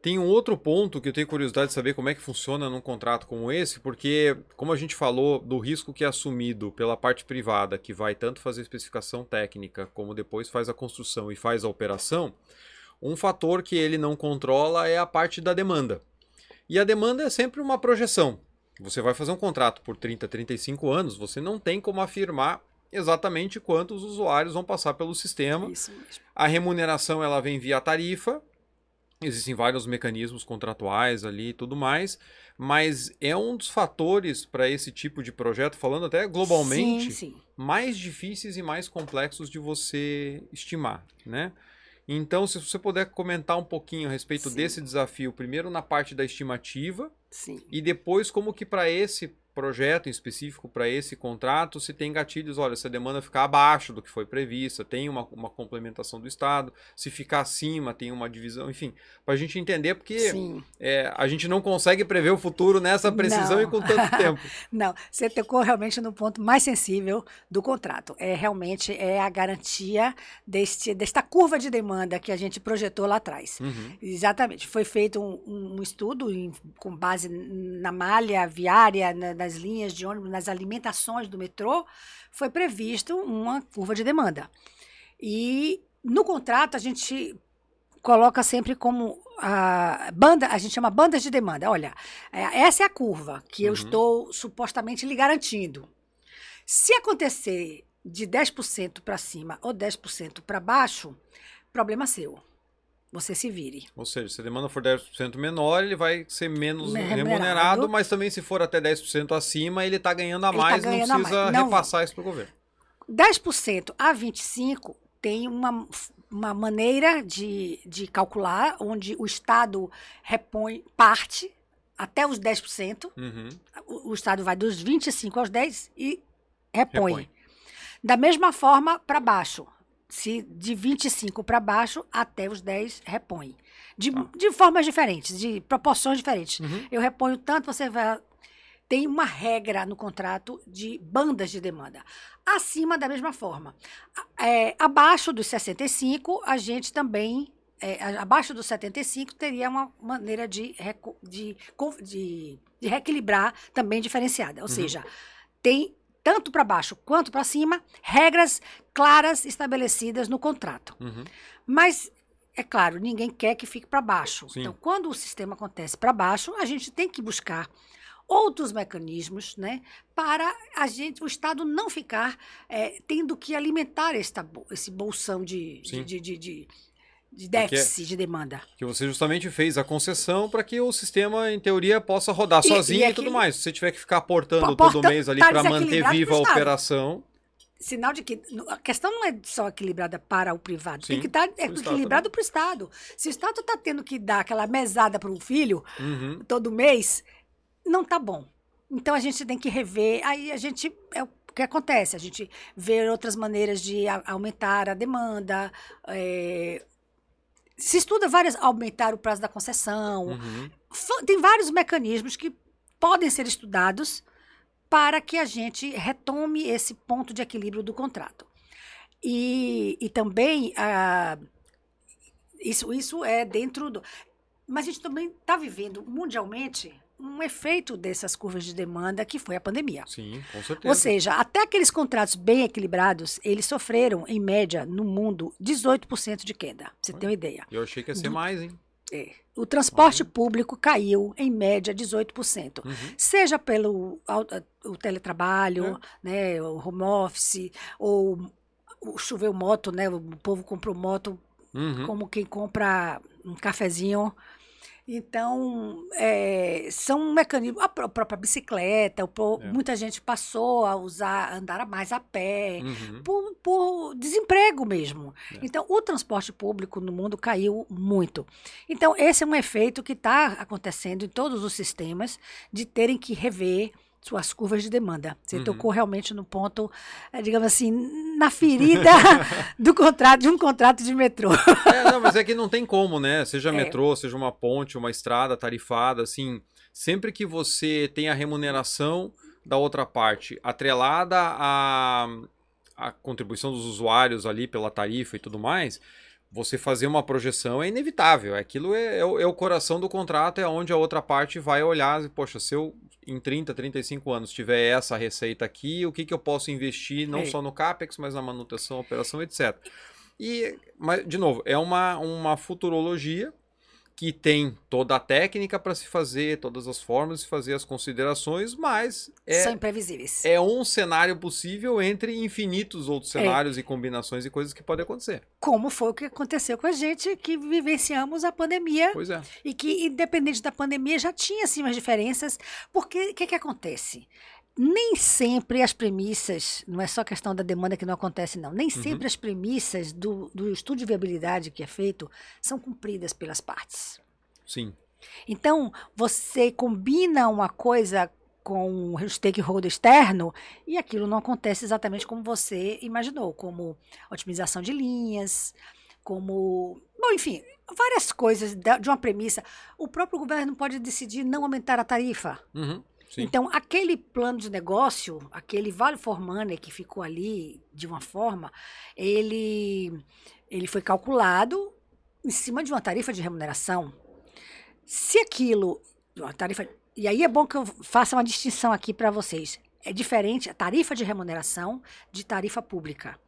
Tem um outro ponto que eu tenho curiosidade de saber como é que funciona num contrato como esse, porque, como a gente falou do risco que é assumido pela parte privada, que vai tanto fazer especificação técnica, como depois faz a construção e faz a operação, um fator que ele não controla é a parte da demanda. E a demanda é sempre uma projeção. Você vai fazer um contrato por 30, 35 anos, você não tem como afirmar exatamente quantos usuários vão passar pelo sistema. A remuneração ela vem via tarifa Existem vários mecanismos contratuais ali e tudo mais, mas é um dos fatores para esse tipo de projeto, falando até globalmente, sim, sim. mais difíceis e mais complexos de você estimar, né? Então, se você puder comentar um pouquinho a respeito sim. desse desafio, primeiro na parte da estimativa, e depois como que para esse projeto em específico para esse contrato, se tem gatilhos, olha, se a demanda ficar abaixo do que foi prevista, tem uma, uma complementação do Estado, se ficar acima, tem uma divisão, enfim, para a gente entender, porque é, a gente não consegue prever o futuro nessa precisão não. e com tanto tempo. não, você tocou realmente no ponto mais sensível do contrato. É realmente é a garantia deste, desta curva de demanda que a gente projetou lá atrás. Uhum. Exatamente. Foi feito um, um estudo em, com base na malha viária, na, nas linhas de ônibus, nas alimentações do metrô, foi previsto uma curva de demanda. E no contrato a gente coloca sempre como a banda, a gente chama bandas de demanda. Olha, é, essa é a curva que uhum. eu estou supostamente lhe garantindo. Se acontecer de 10% para cima ou 10% para baixo, problema seu. Você se vire. Ou seja, se a demanda for 10% menor, ele vai ser menos remunerado, remunerado, mas também se for até 10% acima, ele está ganhando a tá mais, tá ganhando não precisa mais. Não, repassar isso para o governo. 10% a 25% tem uma, uma maneira de, de calcular, onde o Estado repõe parte até os 10%, Uhum. o, o Estado vai dos 25 aos 10 e repõe. Repõe. Da mesma forma, para baixo. Se de 25 para baixo, até os 10 repõe. De, Tá. de formas diferentes, de proporções diferentes. Uhum. Eu reponho tanto, você vai. Tem uma regra no contrato de bandas de demanda. Acima, da mesma forma. É, abaixo dos 65, a gente também. é, abaixo dos 75, teria uma maneira de, de, de, de reequilibrar também diferenciada. Ou Uhum. seja, tem tanto para baixo quanto para cima regras claras estabelecidas no contrato. Uhum. Mas, é claro, ninguém quer que fique para baixo. Sim. Então, quando o sistema acontece para baixo, a gente tem que buscar outros mecanismos, né, para a gente, o Estado não ficar eh, tendo que alimentar esta, esse bolsão de, de, de, de, de é déficit de demanda. Que você justamente fez a concessão para que o sistema, em teoria, possa rodar E- sozinho e e, tudo mais. Se você tiver que ficar aportando Aporta- todo mês ali tá para manter viva a operação, Sinal de que a questão não é só equilibrada para o privado, tem Sim, que estar pro Estado equilibrado para o Estado. Se o Estado está tendo que dar aquela mesada para o filho, uhum, todo mês, não tá bom. Então a gente tem que rever. Aí a gente. É o que acontece? A gente vê outras maneiras de aumentar a demanda. é, se estuda várias. aumentar o prazo da concessão. uhum. Tem vários mecanismos que podem ser estudados para que a gente retome esse ponto de equilíbrio do contrato. E, e também ah, isso, isso é dentro do. Mas a gente também está vivendo mundialmente um efeito dessas curvas de demanda que foi a pandemia. Sim, com certeza. Ou seja, até aqueles contratos bem equilibrados, eles sofreram, em média, no mundo, 18% de queda. pra Você tem uma ideia. Eu achei que ia ser do- mais, hein? É. O transporte público caiu, em média, 18%. Uhum. Seja pelo au- o teletrabalho, né, o home office, ou o choveu moto, né, o povo comprou moto Uhum. como quem compra um cafezinho. Então, é, são mecanismos. A pró- própria bicicleta, o É. muita gente passou a usar, andar mais a pé, Uhum. por, por desemprego mesmo. É. Então, o transporte público no mundo caiu muito. Então, esse é um efeito que está acontecendo em todos os sistemas de terem que rever suas curvas de demanda. Você Uhum. tocou realmente no ponto, eh, digamos assim, na ferida do contrato, de um contrato de metrô. É, não, mas é que não tem como, né? Seja É. metrô, seja uma ponte, uma estrada tarifada, assim, sempre que você tem a remuneração da outra parte atrelada à, à contribuição dos usuários ali pela tarifa e tudo mais, você fazer uma projeção é inevitável. Aquilo é, é o, é o coração do contrato, é onde a outra parte vai olhar e, poxa, se eu em 30, 35 anos tiver essa receita aqui, o que, que eu posso investir, não É. só no CAPEX, mas na manutenção, operação, etc. E, mas, de novo, é uma, uma futurologia que tem toda a técnica para se fazer, todas as formas de fazer as considerações, mas São é, imprevisíveis. é um cenário possível entre infinitos outros É. cenários e combinações e coisas que podem acontecer. Como foi o que aconteceu com a gente que vivenciamos a pandemia Pois é. e que, independente da pandemia, já tinha assim umas diferenças, porque o que, que acontece? Nem sempre as premissas, não é só questão da demanda que não acontece, não. Nem sempre as premissas do, do estudo de viabilidade que é feito são cumpridas pelas partes. Sim. Então, você combina uma coisa com o stakeholder externo e aquilo não acontece exatamente como você imaginou, como otimização de linhas, como. Bom, enfim, várias coisas de uma premissa. O próprio governo pode decidir não aumentar a tarifa. Uhum. Sim. Então, aquele plano de negócio, aquele vale for money que ficou ali de uma forma, ele, ele foi calculado em cima de uma tarifa de remuneração. Se aquilo, uma tarifa, e aí é bom que eu faça uma distinção aqui para vocês. É diferente a tarifa de remuneração de tarifa pública.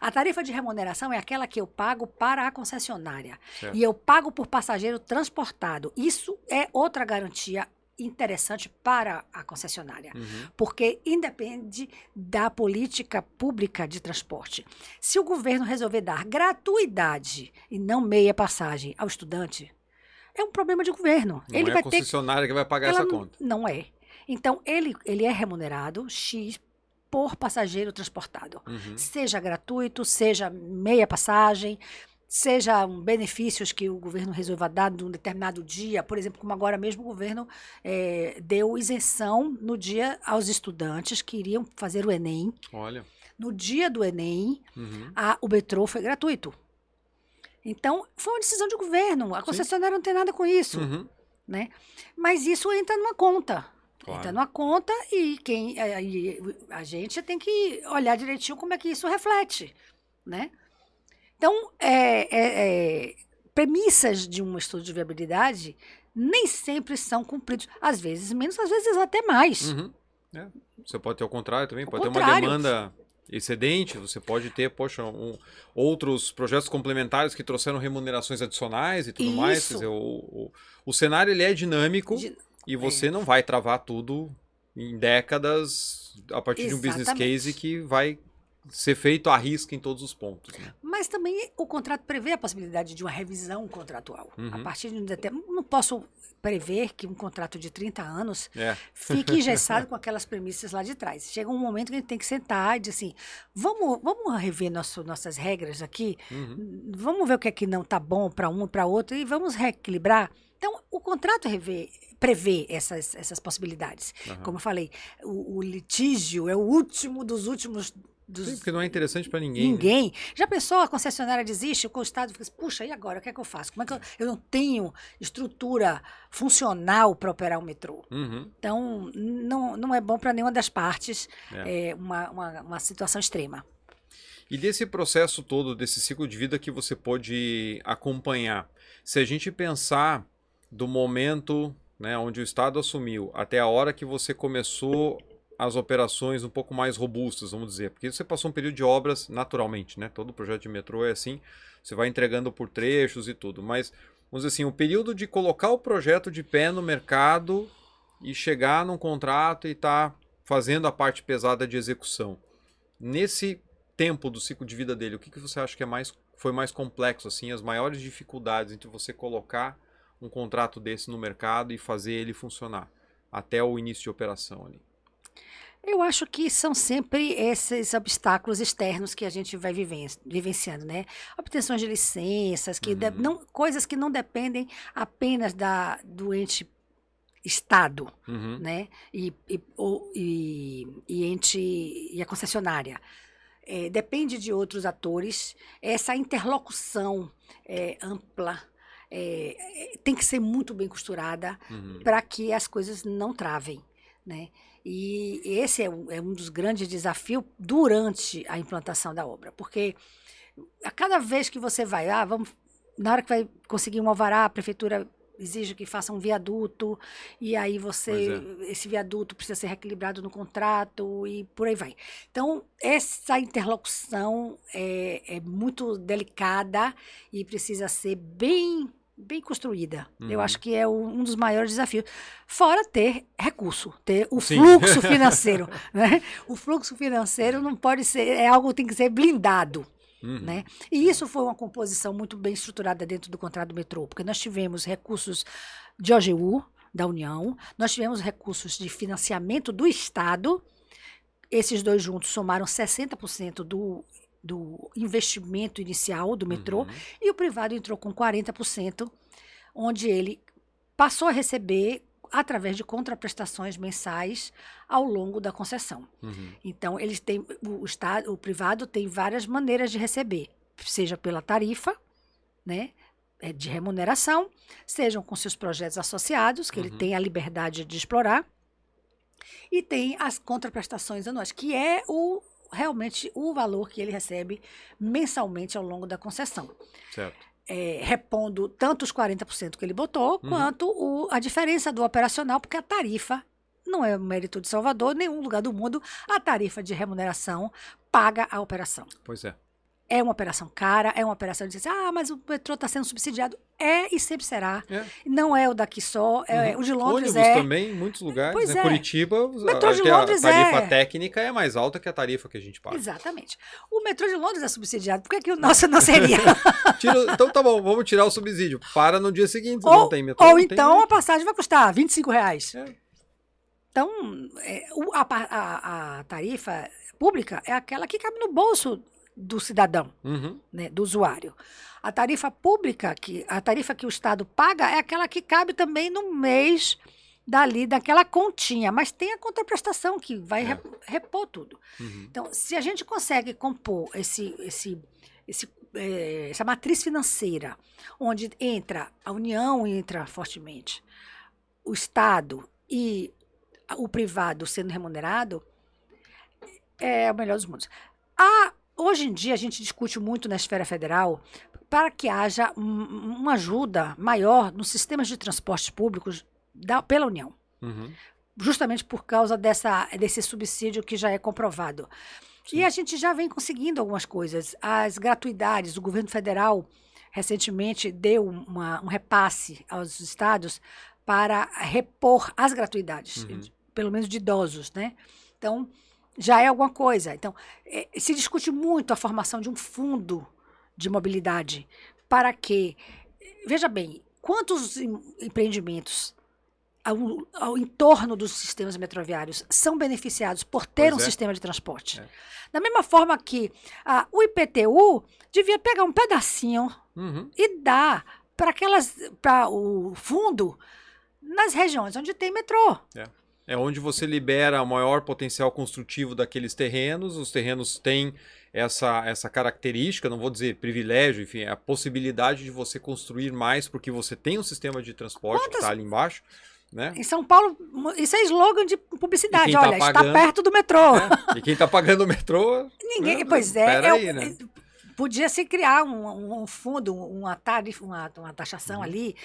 A tarifa de remuneração é aquela que eu pago para a concessionária. Certo. E eu pago por passageiro transportado. Isso é outra garantia interessante para a concessionária, Uhum. porque independe da política pública de transporte. Se o governo resolver dar gratuidade e não meia passagem ao estudante, é um problema de governo. Não ele é vai a ter que concessionária que vai pagar ela essa conta. Não é. Então, ele, ele é remunerado X por passageiro transportado. Uhum. Seja gratuito, seja meia passagem. Sejam benefícios que o governo resolva dar num determinado dia, por exemplo, como agora mesmo o governo é, deu isenção no dia aos estudantes que iriam fazer o Enem. Olha. No dia do Enem, Uhum. a, o metrô foi gratuito. Então, foi uma decisão de governo. A concessionária não tem nada com isso, Uhum. né? Mas isso entra numa conta. Claro. Entra numa conta e quem aí a gente tem que olhar direitinho como é que isso reflete, né? Então, é, é, é, premissas de um estudo de viabilidade nem sempre são cumpridos. Às vezes menos, às vezes até mais. Uhum. É. Você pode ter o contrário também, O pode ter uma contrário. demanda excedente, você pode ter, poxa, um- outros projetos complementares que trouxeram remunerações adicionais e tudo mais. Isso. Quer dizer, o, o, o cenário ele é dinâmico De- e você não vai travar tudo em décadas a partir de um business Exatamente. case que vai ser feito à risca em todos os pontos. né? Mas também o contrato prevê a possibilidade de uma revisão contratual. Uhum. A partir de um determinado. Não posso prever que um contrato de 30 anos É. fique engessado com aquelas premissas lá de trás. Chega um momento que a gente tem que sentar e dizer assim: vamos, vamos rever nosso, nossas regras aqui, Uhum. vamos ver o que é que não está bom para um e para outro e vamos reequilibrar. Então, o contrato revê, prevê essas, essas possibilidades. Aham. Como eu falei, o, o litígio é o último dos últimos. Dos, Sim, porque não é interessante para ninguém. né? Ninguém. Já pensou, a concessionária desiste, o Estado fica assim, puxa, e agora? O que é que eu faço? Como é que eu, eu não tenho estrutura funcional para operar o metrô? Uhum. Então, não, não é bom para nenhuma das partes É. é, uma, uma, uma situação extrema. E desse processo todo, desse ciclo de vida que você pôde acompanhar, se a gente pensar do momento né, onde o Estado assumiu até a hora que você começou as operações um pouco mais robustas, vamos dizer, porque você passou um período de obras naturalmente, né? Todo projeto de metrô é assim, você vai entregando por trechos e tudo, mas vamos dizer assim, o período de colocar o projeto de pé no mercado e chegar num contrato e estar fazendo a parte pesada de execução. Nesse tempo do ciclo de vida dele, o que, que você acha que é mais, foi mais complexo, assim, as maiores dificuldades entre você colocar um contrato desse no mercado e fazer ele funcionar até o início de operação ali? Eu acho que são sempre esses obstáculos externos que a gente vai viven vivenciando, né? Obtenções de licenças, que de- Uhum. não, coisas que não dependem apenas da, do ente Estado, Uhum. né? E, e, ou- e, e ente e a concessionária. É, depende de outros atores. Essa interlocução é, ampla é, é, tem que ser muito bem costurada Uhum. para que as coisas não travem, né? E esse é um, é um dos grandes desafios durante a implantação da obra, porque a cada vez que você vai, ah, vamos, na hora que vai conseguir um alvará, a prefeitura exige que faça um viaduto, e aí você, Pois esse viaduto precisa ser reequilibrado no contrato e por aí vai. Então, essa interlocução é, é muito delicada e precisa ser bem bem construída. Eu Uhum. acho que é um dos maiores desafios. Fora ter recurso, ter o Sim. fluxo financeiro. né? O fluxo financeiro não pode ser, é algo que tem que ser blindado. Uhum. Né? E isso foi uma composição muito bem estruturada dentro do contrato do metrô, porque nós tivemos recursos de OGU, da União, nós tivemos recursos de financiamento do Estado, esses dois juntos somaram 60% do, do investimento inicial do metrô, Uhum. e o privado entrou com 40%, onde ele passou a receber através de contraprestações mensais ao longo da concessão. Uhum. Então, eles têm o estado, o privado tem várias maneiras de receber, seja pela tarifa, né, é, de remuneração, sejam com seus projetos associados, que ele Uhum. tem a liberdade de explorar, e tem as contraprestações anuais, que é o realmente o valor que ele recebe mensalmente ao longo da concessão. Certo. É, repondo tanto os 40% que ele botou, Uhum. quanto o- a diferença do operacional, porque a tarifa não é mérito de Salvador, nenhum lugar do mundo, a tarifa de remuneração paga a operação. Pois é. É uma operação cara, é uma operação de dizer, ah, mas o metrô está sendo subsidiado. É e sempre será. É. Não é o daqui só, é, Uhum. o de Londres Ônibus é. também, em muitos lugares. Pois né? é. Curitiba, metrô de até a Londres tarifa é. técnica é mais alta que a tarifa que a gente paga. Exatamente. O metrô de Londres é subsidiado, por que, que o nosso não seria? Tira- então tá bom, vamos tirar o subsídio. Para no dia seguinte, não ou tem metrô. ou não então a jeito. passagem vai custar 25 reais. É. Então, é, o- a, a- a tarifa pública é aquela que cabe no bolso do cidadão, Uhum. né, do usuário. A tarifa pública, que, a tarifa que o Estado paga, é aquela que cabe também no mês dali, daquela continha, mas tem a contraprestação que vai É. rep- repor tudo. Uhum. Então, se a gente consegue compor esse, esse, esse, eh, essa matriz financeira, onde entra a União entra fortemente, o Estado e o privado sendo remunerado, é o melhor dos mundos. A- hoje em dia, a gente discute muito na esfera federal para que haja um- uma ajuda maior nos sistemas de transportes públicos da- pela União Uhum. justamente por causa dessa, desse subsídio que já é comprovado. Sim. E a gente já vem conseguindo algumas coisas. As gratuidades, o governo federal recentemente deu uma- um repasse aos estados para repor as gratuidades, Uhum. pelo menos de idosos, né? Então, já é alguma coisa. Então, eh, se discute muito a formação de um fundo de mobilidade para que, veja bem, quantos em- empreendimentos ao, ao entorno dos sistemas metroviários são beneficiados por ter Pois um é. sistema de transporte. É. Da mesma forma que ah, o IPTU devia pegar um pedacinho Uhum. e dar para aquelas para o fundo nas regiões onde tem metrô. É onde você libera o maior potencial construtivo daqueles terrenos. Os terrenos têm essa, essa característica, não vou dizer privilégio, enfim, é a possibilidade de você construir mais porque você tem um sistema de transporte que Quantas- está ali embaixo. Né? Em São Paulo, isso é slogan de publicidade. tá Olha, está pagando- perto do metrô. É, E quem está pagando o metrô. Ninguém, né? pois é, é aí, né? Podia se criar um, um fundo, uma tarifa, uma, uma taxação Uhum. ali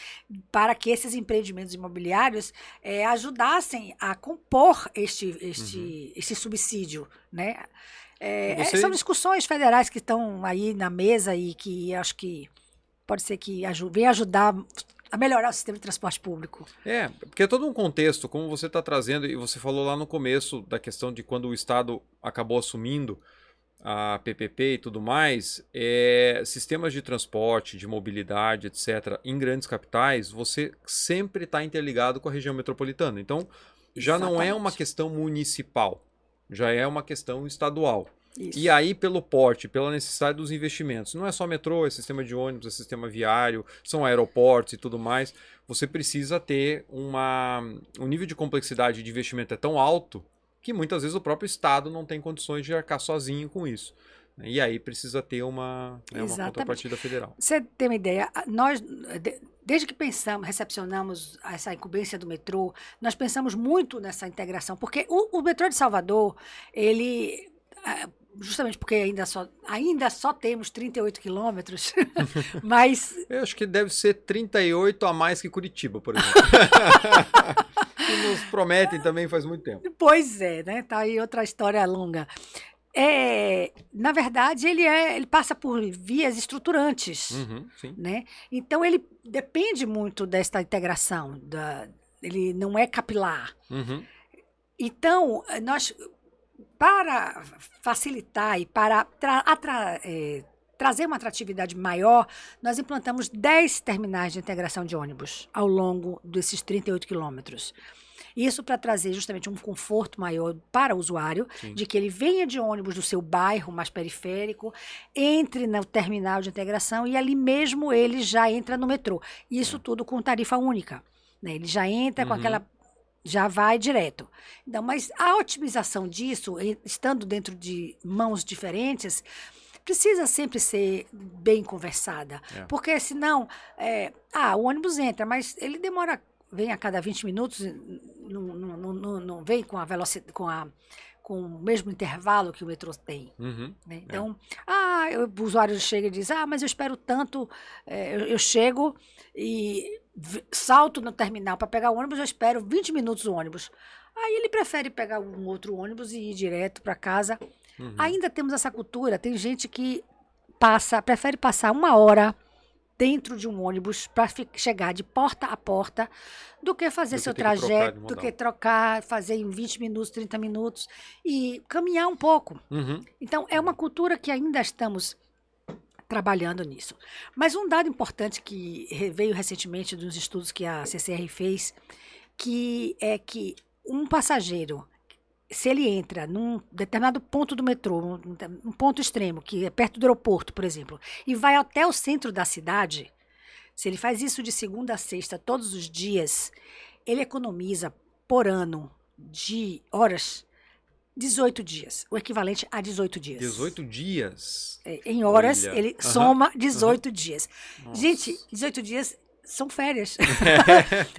para que esses empreendimentos imobiliários eh, ajudassem a compor este, este, este subsídio, né? Uhum. Você- São discussões federais que estão aí na mesa e que acho que pode ser que venha ajudar a melhorar o sistema de transporte público. É, porque é todo um contexto, como você está trazendo, e você falou lá no começo da questão de quando o Estado acabou assumindo a PPP e tudo mais, é, sistemas de transporte, de mobilidade, etc., em grandes capitais, você sempre está interligado com a região metropolitana. Então, já não é uma Exatamente. questão municipal, já é uma questão estadual. Isso. E aí, pelo porte, pela necessidade dos investimentos, não é só metrô, é sistema de ônibus, é sistema viário, são aeroportos e tudo mais. Você precisa ter uma. Um nível de complexidade de investimento é tão alto que muitas vezes o próprio Estado não tem condições de arcar sozinho com isso. E aí precisa ter uma, né, uma contrapartida federal. Você tem uma ideia? Nós, de- desde que pensamos, recepcionamos essa incumbência do metrô, nós pensamos muito nessa integração, porque o, o metrô de Salvador, ele, justamente porque ainda só, ainda só temos 38 quilômetros, mas Eu acho que deve ser 38 a mais que Curitiba, por exemplo. que nos prometem também faz muito tempo. Pois é, né? Tá aí outra história longa. É, na verdade, ele, é, ele passa por vias estruturantes. Uhum, né? Então ele depende muito desta integração, da, ele não é capilar. Uhum, Então nós para facilitar e para tra- eh, trazer uma atratividade maior, nós implantamos 10 terminais de integração de ônibus ao longo desses 38 quilômetros. Isso para trazer justamente um conforto maior para o usuário, sim. de que ele venha de ônibus do seu bairro mais periférico, entre no terminal de integração e ali mesmo ele já entra no metrô. Isso tudo com tarifa única. né? Ele já entra com Uhum. aquela. Já vai direto. Então, mas a otimização disso, estando dentro de mãos diferentes, precisa sempre ser bem conversada. É. Porque senão, é, ah, o ônibus entra, mas ele demora, vem a cada 20 minutos, não, não, não, não- vem com a velocidade, com, a, com o mesmo intervalo que o metrô tem. Uhum, né? Então, ah, eu- o usuário chega e diz, ah, mas eu espero tanto, eh, eu, eu chego e salto no terminal para pegar o ônibus, eu espero 20 minutos o ônibus. Aí ele prefere pegar um outro ônibus e ir direto para casa. uhum. Ainda temos essa cultura, tem gente que passa, prefere passar uma hora dentro de um ônibus para chegar de porta a porta do que fazer Do seu que trajeto, do que trocar, fazer em 20 minutos, 30 minutos e caminhar um pouco. Uhum, Então, é uma cultura que ainda estamos trabalhando nisso. Mas um dado importante que veio recentemente dos estudos que a CCR fez, que é que um passageiro se ele entra num determinado ponto do metrô, um ponto extremo, que é perto do aeroporto, por exemplo, e vai até o centro da cidade, se ele faz isso de segunda a sexta, todos os dias, ele economiza por ano de horas 18 dias, o equivalente a 18 dias. 18 dias? É, em horas, Olha. ele uhum. soma 18 uhum. dias. Nossa. Gente, 18 dias são férias.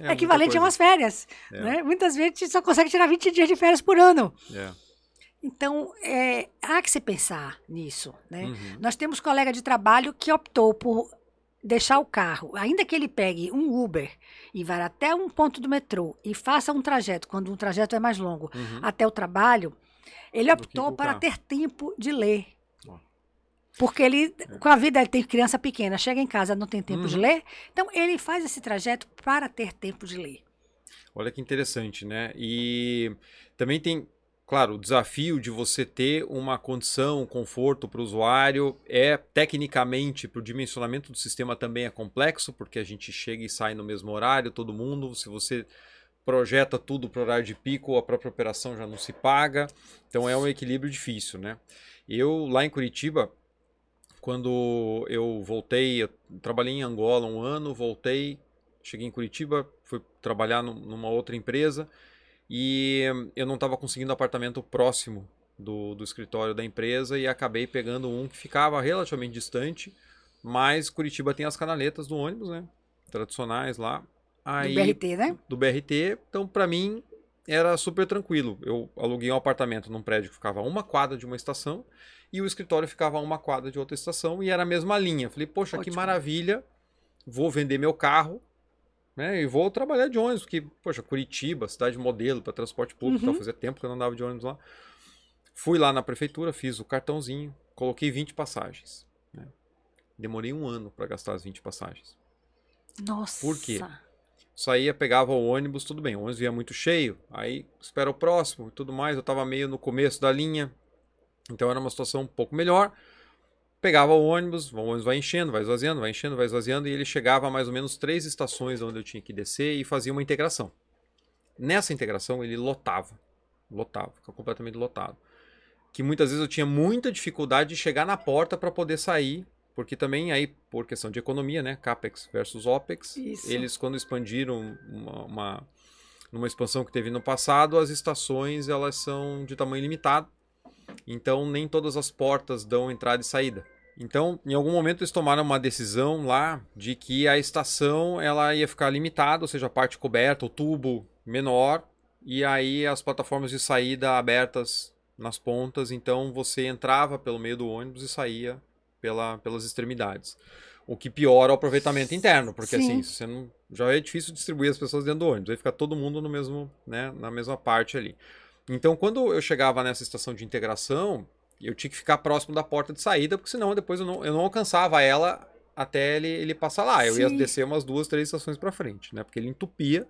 É, é equivalente a umas férias. É. Né? Muitas vezes a gente só consegue tirar 20 dias de férias por ano. É. Então, é, há que se pensar nisso. Né? Uhum. Nós temos colega de trabalho que optou por deixar o carro, ainda que ele pegue um Uber e vá até um ponto do metrô e faça um trajeto, quando um trajeto é mais longo, uhum. até o trabalho, ele optou para ter tempo de ler. Porque ele, é. com a vida, ele tem criança pequena, chega em casa, não tem tempo uhum. de ler, então ele faz esse trajeto para ter tempo de ler. Olha que interessante, né? E também tem Claro, o desafio de você ter uma condição, um conforto para o usuário é tecnicamente para o dimensionamento do sistema também é complexo, porque a gente chega e sai no mesmo horário, todo mundo. Se você projeta tudo para o horário de pico, a própria operação já não se paga. Então é um equilíbrio difícil, né? Eu lá em Curitiba, quando eu voltei, eu trabalhei em Angola um ano, voltei, cheguei em Curitiba, fui trabalhar numa outra empresa e eu não estava conseguindo apartamento próximo do, do escritório da empresa e acabei pegando um que ficava relativamente distante, mas Curitiba tem as canaletas do ônibus, né? Tradicionais lá. Aí, do BRT, né? Do BRT. Então, para mim, era super tranquilo. Eu aluguei um apartamento num prédio que ficava a uma quadra de uma estação e o escritório ficava a uma quadra de outra estação e era a mesma linha. Falei, poxa, Ótimo. que maravilha. Vou vender meu carro né? E vou trabalhar de ônibus, porque, poxa, Curitiba, cidade modelo para transporte público, uhum. fazia tempo que eu não andava de ônibus lá. Fui lá na prefeitura, fiz o cartãozinho, coloquei 20 passagens. Né? Demorei um ano para gastar as 20 passagens. Nossa! Por quê? Saía, pegava o ônibus, tudo bem, o ônibus vinha muito cheio, aí espera o próximo e tudo mais. Eu estava meio no começo da linha, então era uma situação um pouco melhor pegava o ônibus, o ônibus vai enchendo, vai esvaziando, vai enchendo, vai esvaziando, e ele chegava a mais ou menos três estações onde eu tinha que descer e fazia uma integração. Nessa integração ele lotava, lotava, ficava completamente lotado. Que muitas vezes eu tinha muita dificuldade de chegar na porta para poder sair, porque também aí, por questão de economia, né, CAPEX versus OPEX, Isso. eles quando expandiram uma, uma, numa expansão que teve no passado, as estações elas são de tamanho limitado, então nem todas as portas dão entrada e saída. Então, em algum momento eles tomaram uma decisão lá de que a estação ela ia ficar limitada, ou seja, a parte coberta, o tubo menor, e aí as plataformas de saída abertas nas pontas, então você entrava pelo meio do ônibus e saía pela, pelas extremidades. O que piora o aproveitamento interno, porque Sim. assim, você não, já é difícil distribuir as pessoas dentro do ônibus, aí fica todo mundo no mesmo, né, na mesma parte ali. Então, quando eu chegava nessa estação de integração, eu tinha que ficar próximo da porta de saída, porque senão depois eu não, eu não alcançava ela até ele, ele passar lá. Eu Sim. ia descer umas duas, três estações para frente, né? Porque ele entupia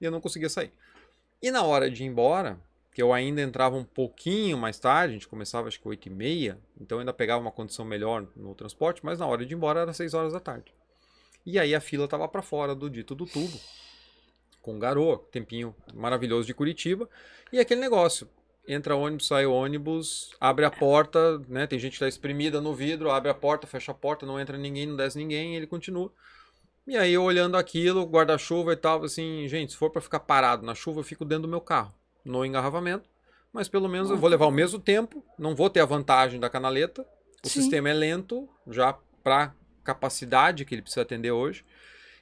e eu não conseguia sair. E na hora de ir embora, que eu ainda entrava um pouquinho mais tarde, a gente começava acho que 8 e meia, então eu ainda pegava uma condição melhor no transporte, mas na hora de ir embora era 6 horas da tarde. E aí a fila tava para fora do dito do tubo, com garoa, tempinho maravilhoso de Curitiba, e aquele negócio, entra ônibus, sai ônibus, abre a porta, né? Tem gente que tá espremida no vidro, abre a porta, fecha a porta, não entra ninguém, não desce ninguém, e ele continua. E aí eu olhando aquilo, guarda-chuva e tal, assim, gente, se for para ficar parado na chuva, eu fico dentro do meu carro, no engarrafamento, mas pelo menos eu vou levar o mesmo tempo, não vou ter a vantagem da canaleta, o Sim. sistema é lento, já para capacidade que ele precisa atender hoje,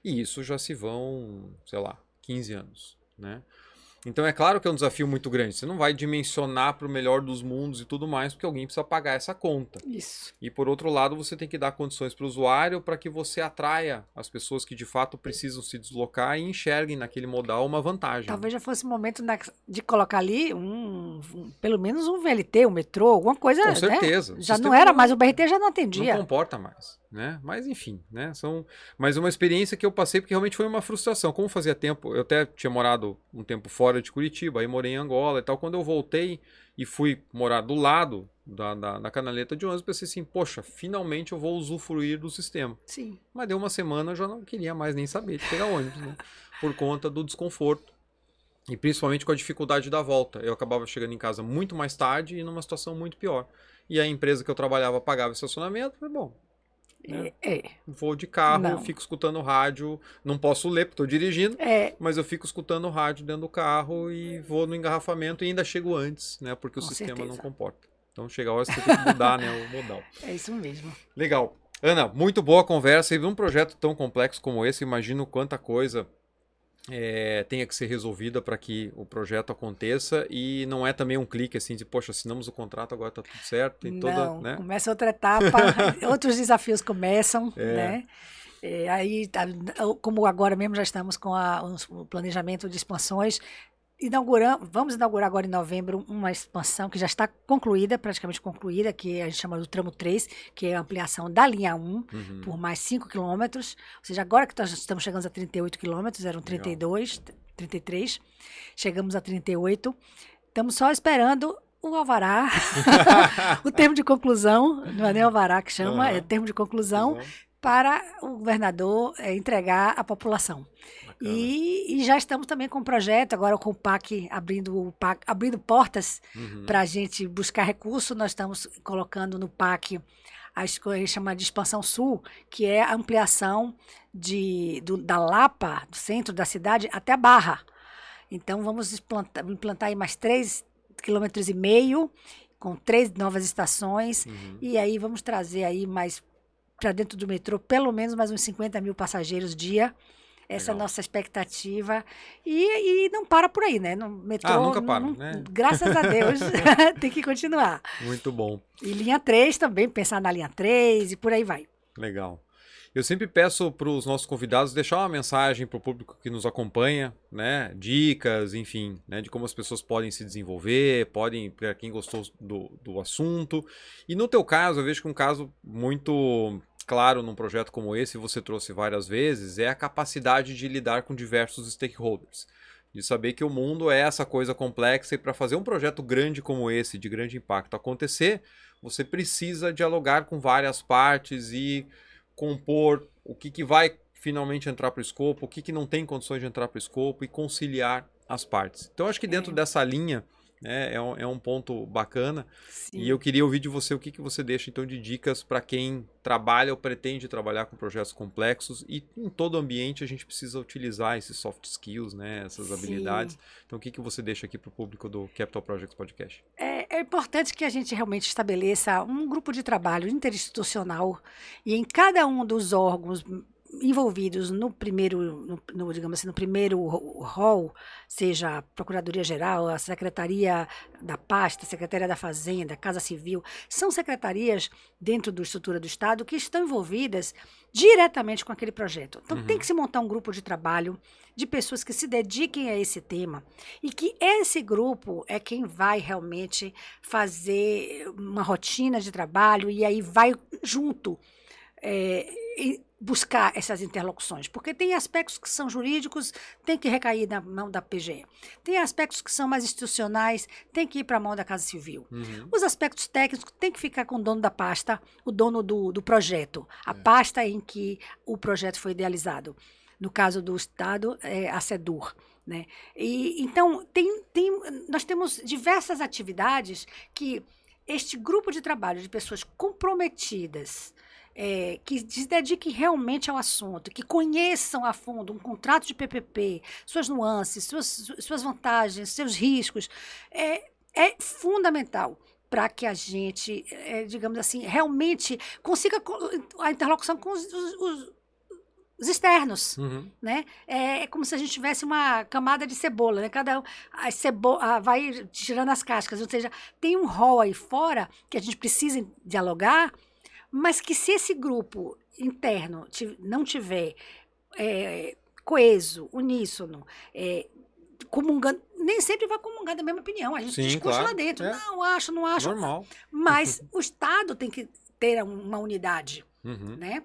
e isso já se vão, sei lá, 15 anos, né? Então é claro que é um desafio muito grande. Você não vai dimensionar para o melhor dos mundos e tudo mais, porque alguém precisa pagar essa conta. Isso. E por outro lado, você tem que dar condições para o usuário para que você atraia as pessoas que de fato precisam se deslocar e enxerguem naquele modal uma vantagem. Talvez já fosse o momento de colocar ali um, um, pelo menos um VLT, um metrô, alguma coisa. Com né? certeza. Né? Já não era mais, o BRT já não atendia. Não comporta mais né? Mas enfim, né? São, mas uma experiência que eu passei porque realmente foi uma frustração. Como fazia tempo, eu até tinha morado um tempo fora de Curitiba, aí morei em Angola e tal. Quando eu voltei e fui morar do lado da, da, da canaleta de ônibus, pensei assim, poxa, finalmente eu vou usufruir do sistema. Sim. Mas deu uma semana, eu já não queria mais nem saber de pegar ônibus, né? Por conta do desconforto E principalmente com a dificuldade da volta. Eu acabava chegando em casa muito mais tarde e numa situação muito pior. E a empresa que eu trabalhava pagava estacionamento. Falei, bom, né? É. Vou de carro, não. fico escutando rádio. Não posso ler porque estou dirigindo, é. mas eu fico escutando rádio dentro do carro e vou no engarrafamento e ainda chego antes, né? Porque o Com sistema certeza. não comporta. Então chega a hora você tem que mudar né, o modal. É isso mesmo. Legal. Ana, muito boa conversa. E um projeto tão complexo como esse, imagino quanta coisa é, tenha que ser resolvida para que o projeto aconteça e não é também um clique assim de, poxa, assinamos o contrato, agora está tudo certo. Toda, não, né? começa outra etapa, outros desafios começam, é. né? É, aí, tá, como agora mesmo já estamos com a, o planejamento de expansões, inauguramos, vamos inaugurar agora em novembro uma expansão que já está concluída, praticamente concluída, que a gente chama do tramo 3, que é a ampliação da linha 1 uhum. por mais 5 quilômetros. Ou seja, agora que nós estamos chegando a 38 quilômetros, eram 32, Legal. 33, chegamos a 38. Estamos só esperando o alvará, o termo de conclusão, não é nem alvará que chama, uhum. é termo de conclusão, uhum. para o governador é, entregar à população. E, e, já estamos também com um projeto, agora com o PAC abrindo, o PAC, abrindo portas uhum. para a gente buscar recurso. Nós estamos colocando no PAC a escolha chama de Expansão Sul, que é a ampliação de, do, da Lapa, do centro da cidade, até a Barra. Então, vamos implantar, implantar aí mais três quilômetros e meio, com três novas estações, uhum. e aí vamos trazer aí mais para dentro do metrô, pelo menos mais uns 50 mil passageiros dia, essa é a nossa expectativa. E, e não para por aí, né? No metrô, ah, nunca para, não, né? Graças a Deus, tem que continuar. Muito bom. E linha 3 também, pensar na linha 3 e por aí vai. Legal. Eu sempre peço para os nossos convidados deixar uma mensagem para o público que nos acompanha, né? Dicas, enfim, né? de como as pessoas podem se desenvolver, podem, para quem gostou do, do assunto. E no teu caso, eu vejo que um caso muito claro num projeto como esse, você trouxe várias vezes, é a capacidade de lidar com diversos stakeholders. De saber que o mundo é essa coisa complexa e para fazer um projeto grande como esse, de grande impacto acontecer, você precisa dialogar com várias partes e compor o que, que vai finalmente entrar para o escopo, o que, que não tem condições de entrar para o escopo e conciliar as partes. Então, acho que dentro é. dessa linha né? É um, é um ponto bacana. Sim. E eu queria ouvir de você o que, que você deixa então de dicas para quem trabalha ou pretende trabalhar com projetos complexos e em todo ambiente a gente precisa utilizar esses soft skills, né? Essas Sim. habilidades. Então o que, que você deixa aqui para o público do Capital Projects Podcast? É, é importante que a gente realmente estabeleça um grupo de trabalho interinstitucional e em cada um dos órgãos envolvidos no primeiro, no, no, digamos assim, no primeiro rol, seja a Procuradoria-Geral, a Secretaria da Pasta, a Secretaria da Fazenda, Casa Civil, são secretarias dentro da estrutura do Estado que estão envolvidas diretamente com aquele projeto. Então uhum. tem que se montar um grupo de trabalho de pessoas que se dediquem a esse tema e que esse grupo é quem vai realmente fazer uma rotina de trabalho e aí vai junto é, buscar essas interlocuções, porque tem aspectos que são jurídicos, tem que recair na mão da PGE. Tem aspectos que são mais institucionais, tem que ir para a mão da Casa Civil. Uhum. Os aspectos técnicos tem que ficar com o dono da pasta, o dono do, do projeto, a é. pasta em que o projeto foi idealizado. No caso do Estado, é a SEDUR. Né? E, então, tem, tem, nós temos diversas atividades que este grupo de trabalho de pessoas comprometidas, é, que se dediquem realmente ao assunto, que conheçam a fundo um contrato de PPP, suas nuances, suas, suas vantagens, seus riscos, é, é fundamental para que a gente, é, digamos assim, realmente consiga a interlocução com os, os, os externos, uhum. né? É, é, como se a gente tivesse uma camada de cebola, né? Cada a cebola vai tirando as cascas, ou seja, tem um rol aí fora que a gente precisa dialogar mas que se esse grupo interno não tiver é, coeso, uníssono, é, comungando, nem sempre vai comungar da mesma opinião. A gente Sim, discute claro. lá dentro. É. Não, acho, não acho. Normal. Mas o Estado tem que ter uma unidade, uhum. né?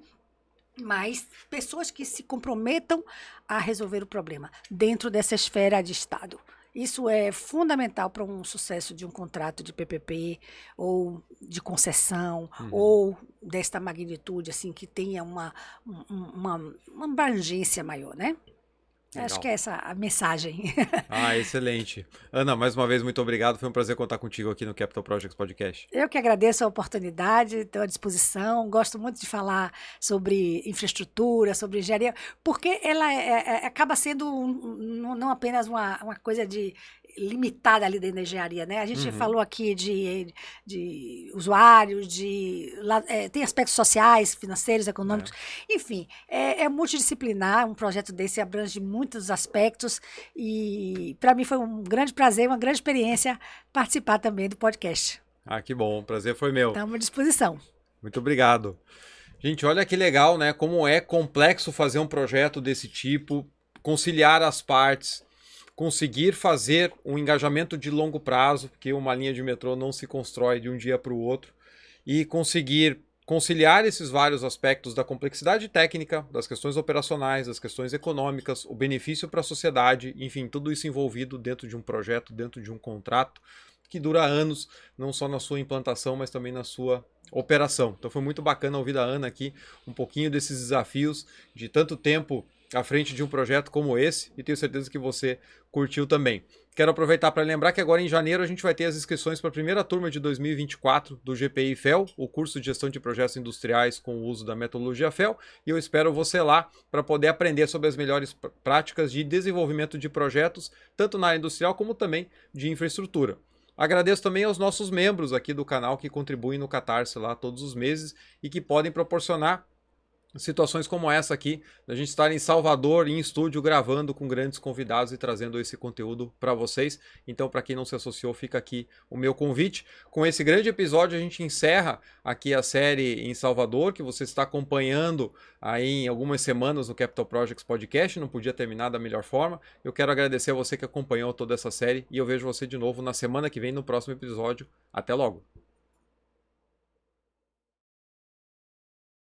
Mas pessoas que se comprometam a resolver o problema dentro dessa esfera de Estado. Isso é fundamental para um sucesso de um contrato de PPP ou de concessão uhum. ou desta magnitude, assim, que tenha uma, uma, uma abrangência maior, né? Legal. Acho que é essa a mensagem. Ah, excelente. Ana, mais uma vez, muito obrigado. Foi um prazer contar contigo aqui no Capital Projects Podcast. Eu que agradeço a oportunidade, estou à disposição. Gosto muito de falar sobre infraestrutura, sobre engenharia, porque ela é, é, acaba sendo um, não apenas uma, uma coisa de limitada ali da engenharia, né? A gente uhum. falou aqui de, de usuários, de é, tem aspectos sociais, financeiros, econômicos, é. enfim, é, é, multidisciplinar. Um projeto desse abrange muitos aspectos e para mim foi um grande prazer, uma grande experiência participar também do podcast. Ah, que bom, o prazer foi meu. Estamos à disposição. Muito obrigado. Gente, olha que legal, né? Como é complexo fazer um projeto desse tipo, conciliar as partes conseguir fazer um engajamento de longo prazo, porque uma linha de metrô não se constrói de um dia para o outro, e conseguir conciliar esses vários aspectos da complexidade técnica, das questões operacionais, das questões econômicas, o benefício para a sociedade, enfim, tudo isso envolvido dentro de um projeto, dentro de um contrato que dura anos, não só na sua implantação, mas também na sua operação. Então foi muito bacana ouvir da Ana aqui um pouquinho desses desafios de tanto tempo à frente de um projeto como esse e tenho certeza que você curtiu também. Quero aproveitar para lembrar que agora em janeiro a gente vai ter as inscrições para a primeira turma de 2024 do GPI FEL, o curso de gestão de projetos industriais com o uso da metodologia FEL, e eu espero você lá para poder aprender sobre as melhores práticas de desenvolvimento de projetos, tanto na área industrial como também de infraestrutura. Agradeço também aos nossos membros aqui do canal que contribuem no Catarse lá todos os meses e que podem proporcionar situações como essa aqui, da gente estar em Salvador, em estúdio, gravando com grandes convidados e trazendo esse conteúdo para vocês. Então, para quem não se associou, fica aqui o meu convite. Com esse grande episódio, a gente encerra aqui a série em Salvador, que você está acompanhando aí em algumas semanas no Capital Projects Podcast. Não podia terminar da melhor forma. Eu quero agradecer a você que acompanhou toda essa série e eu vejo você de novo na semana que vem no próximo episódio. Até logo!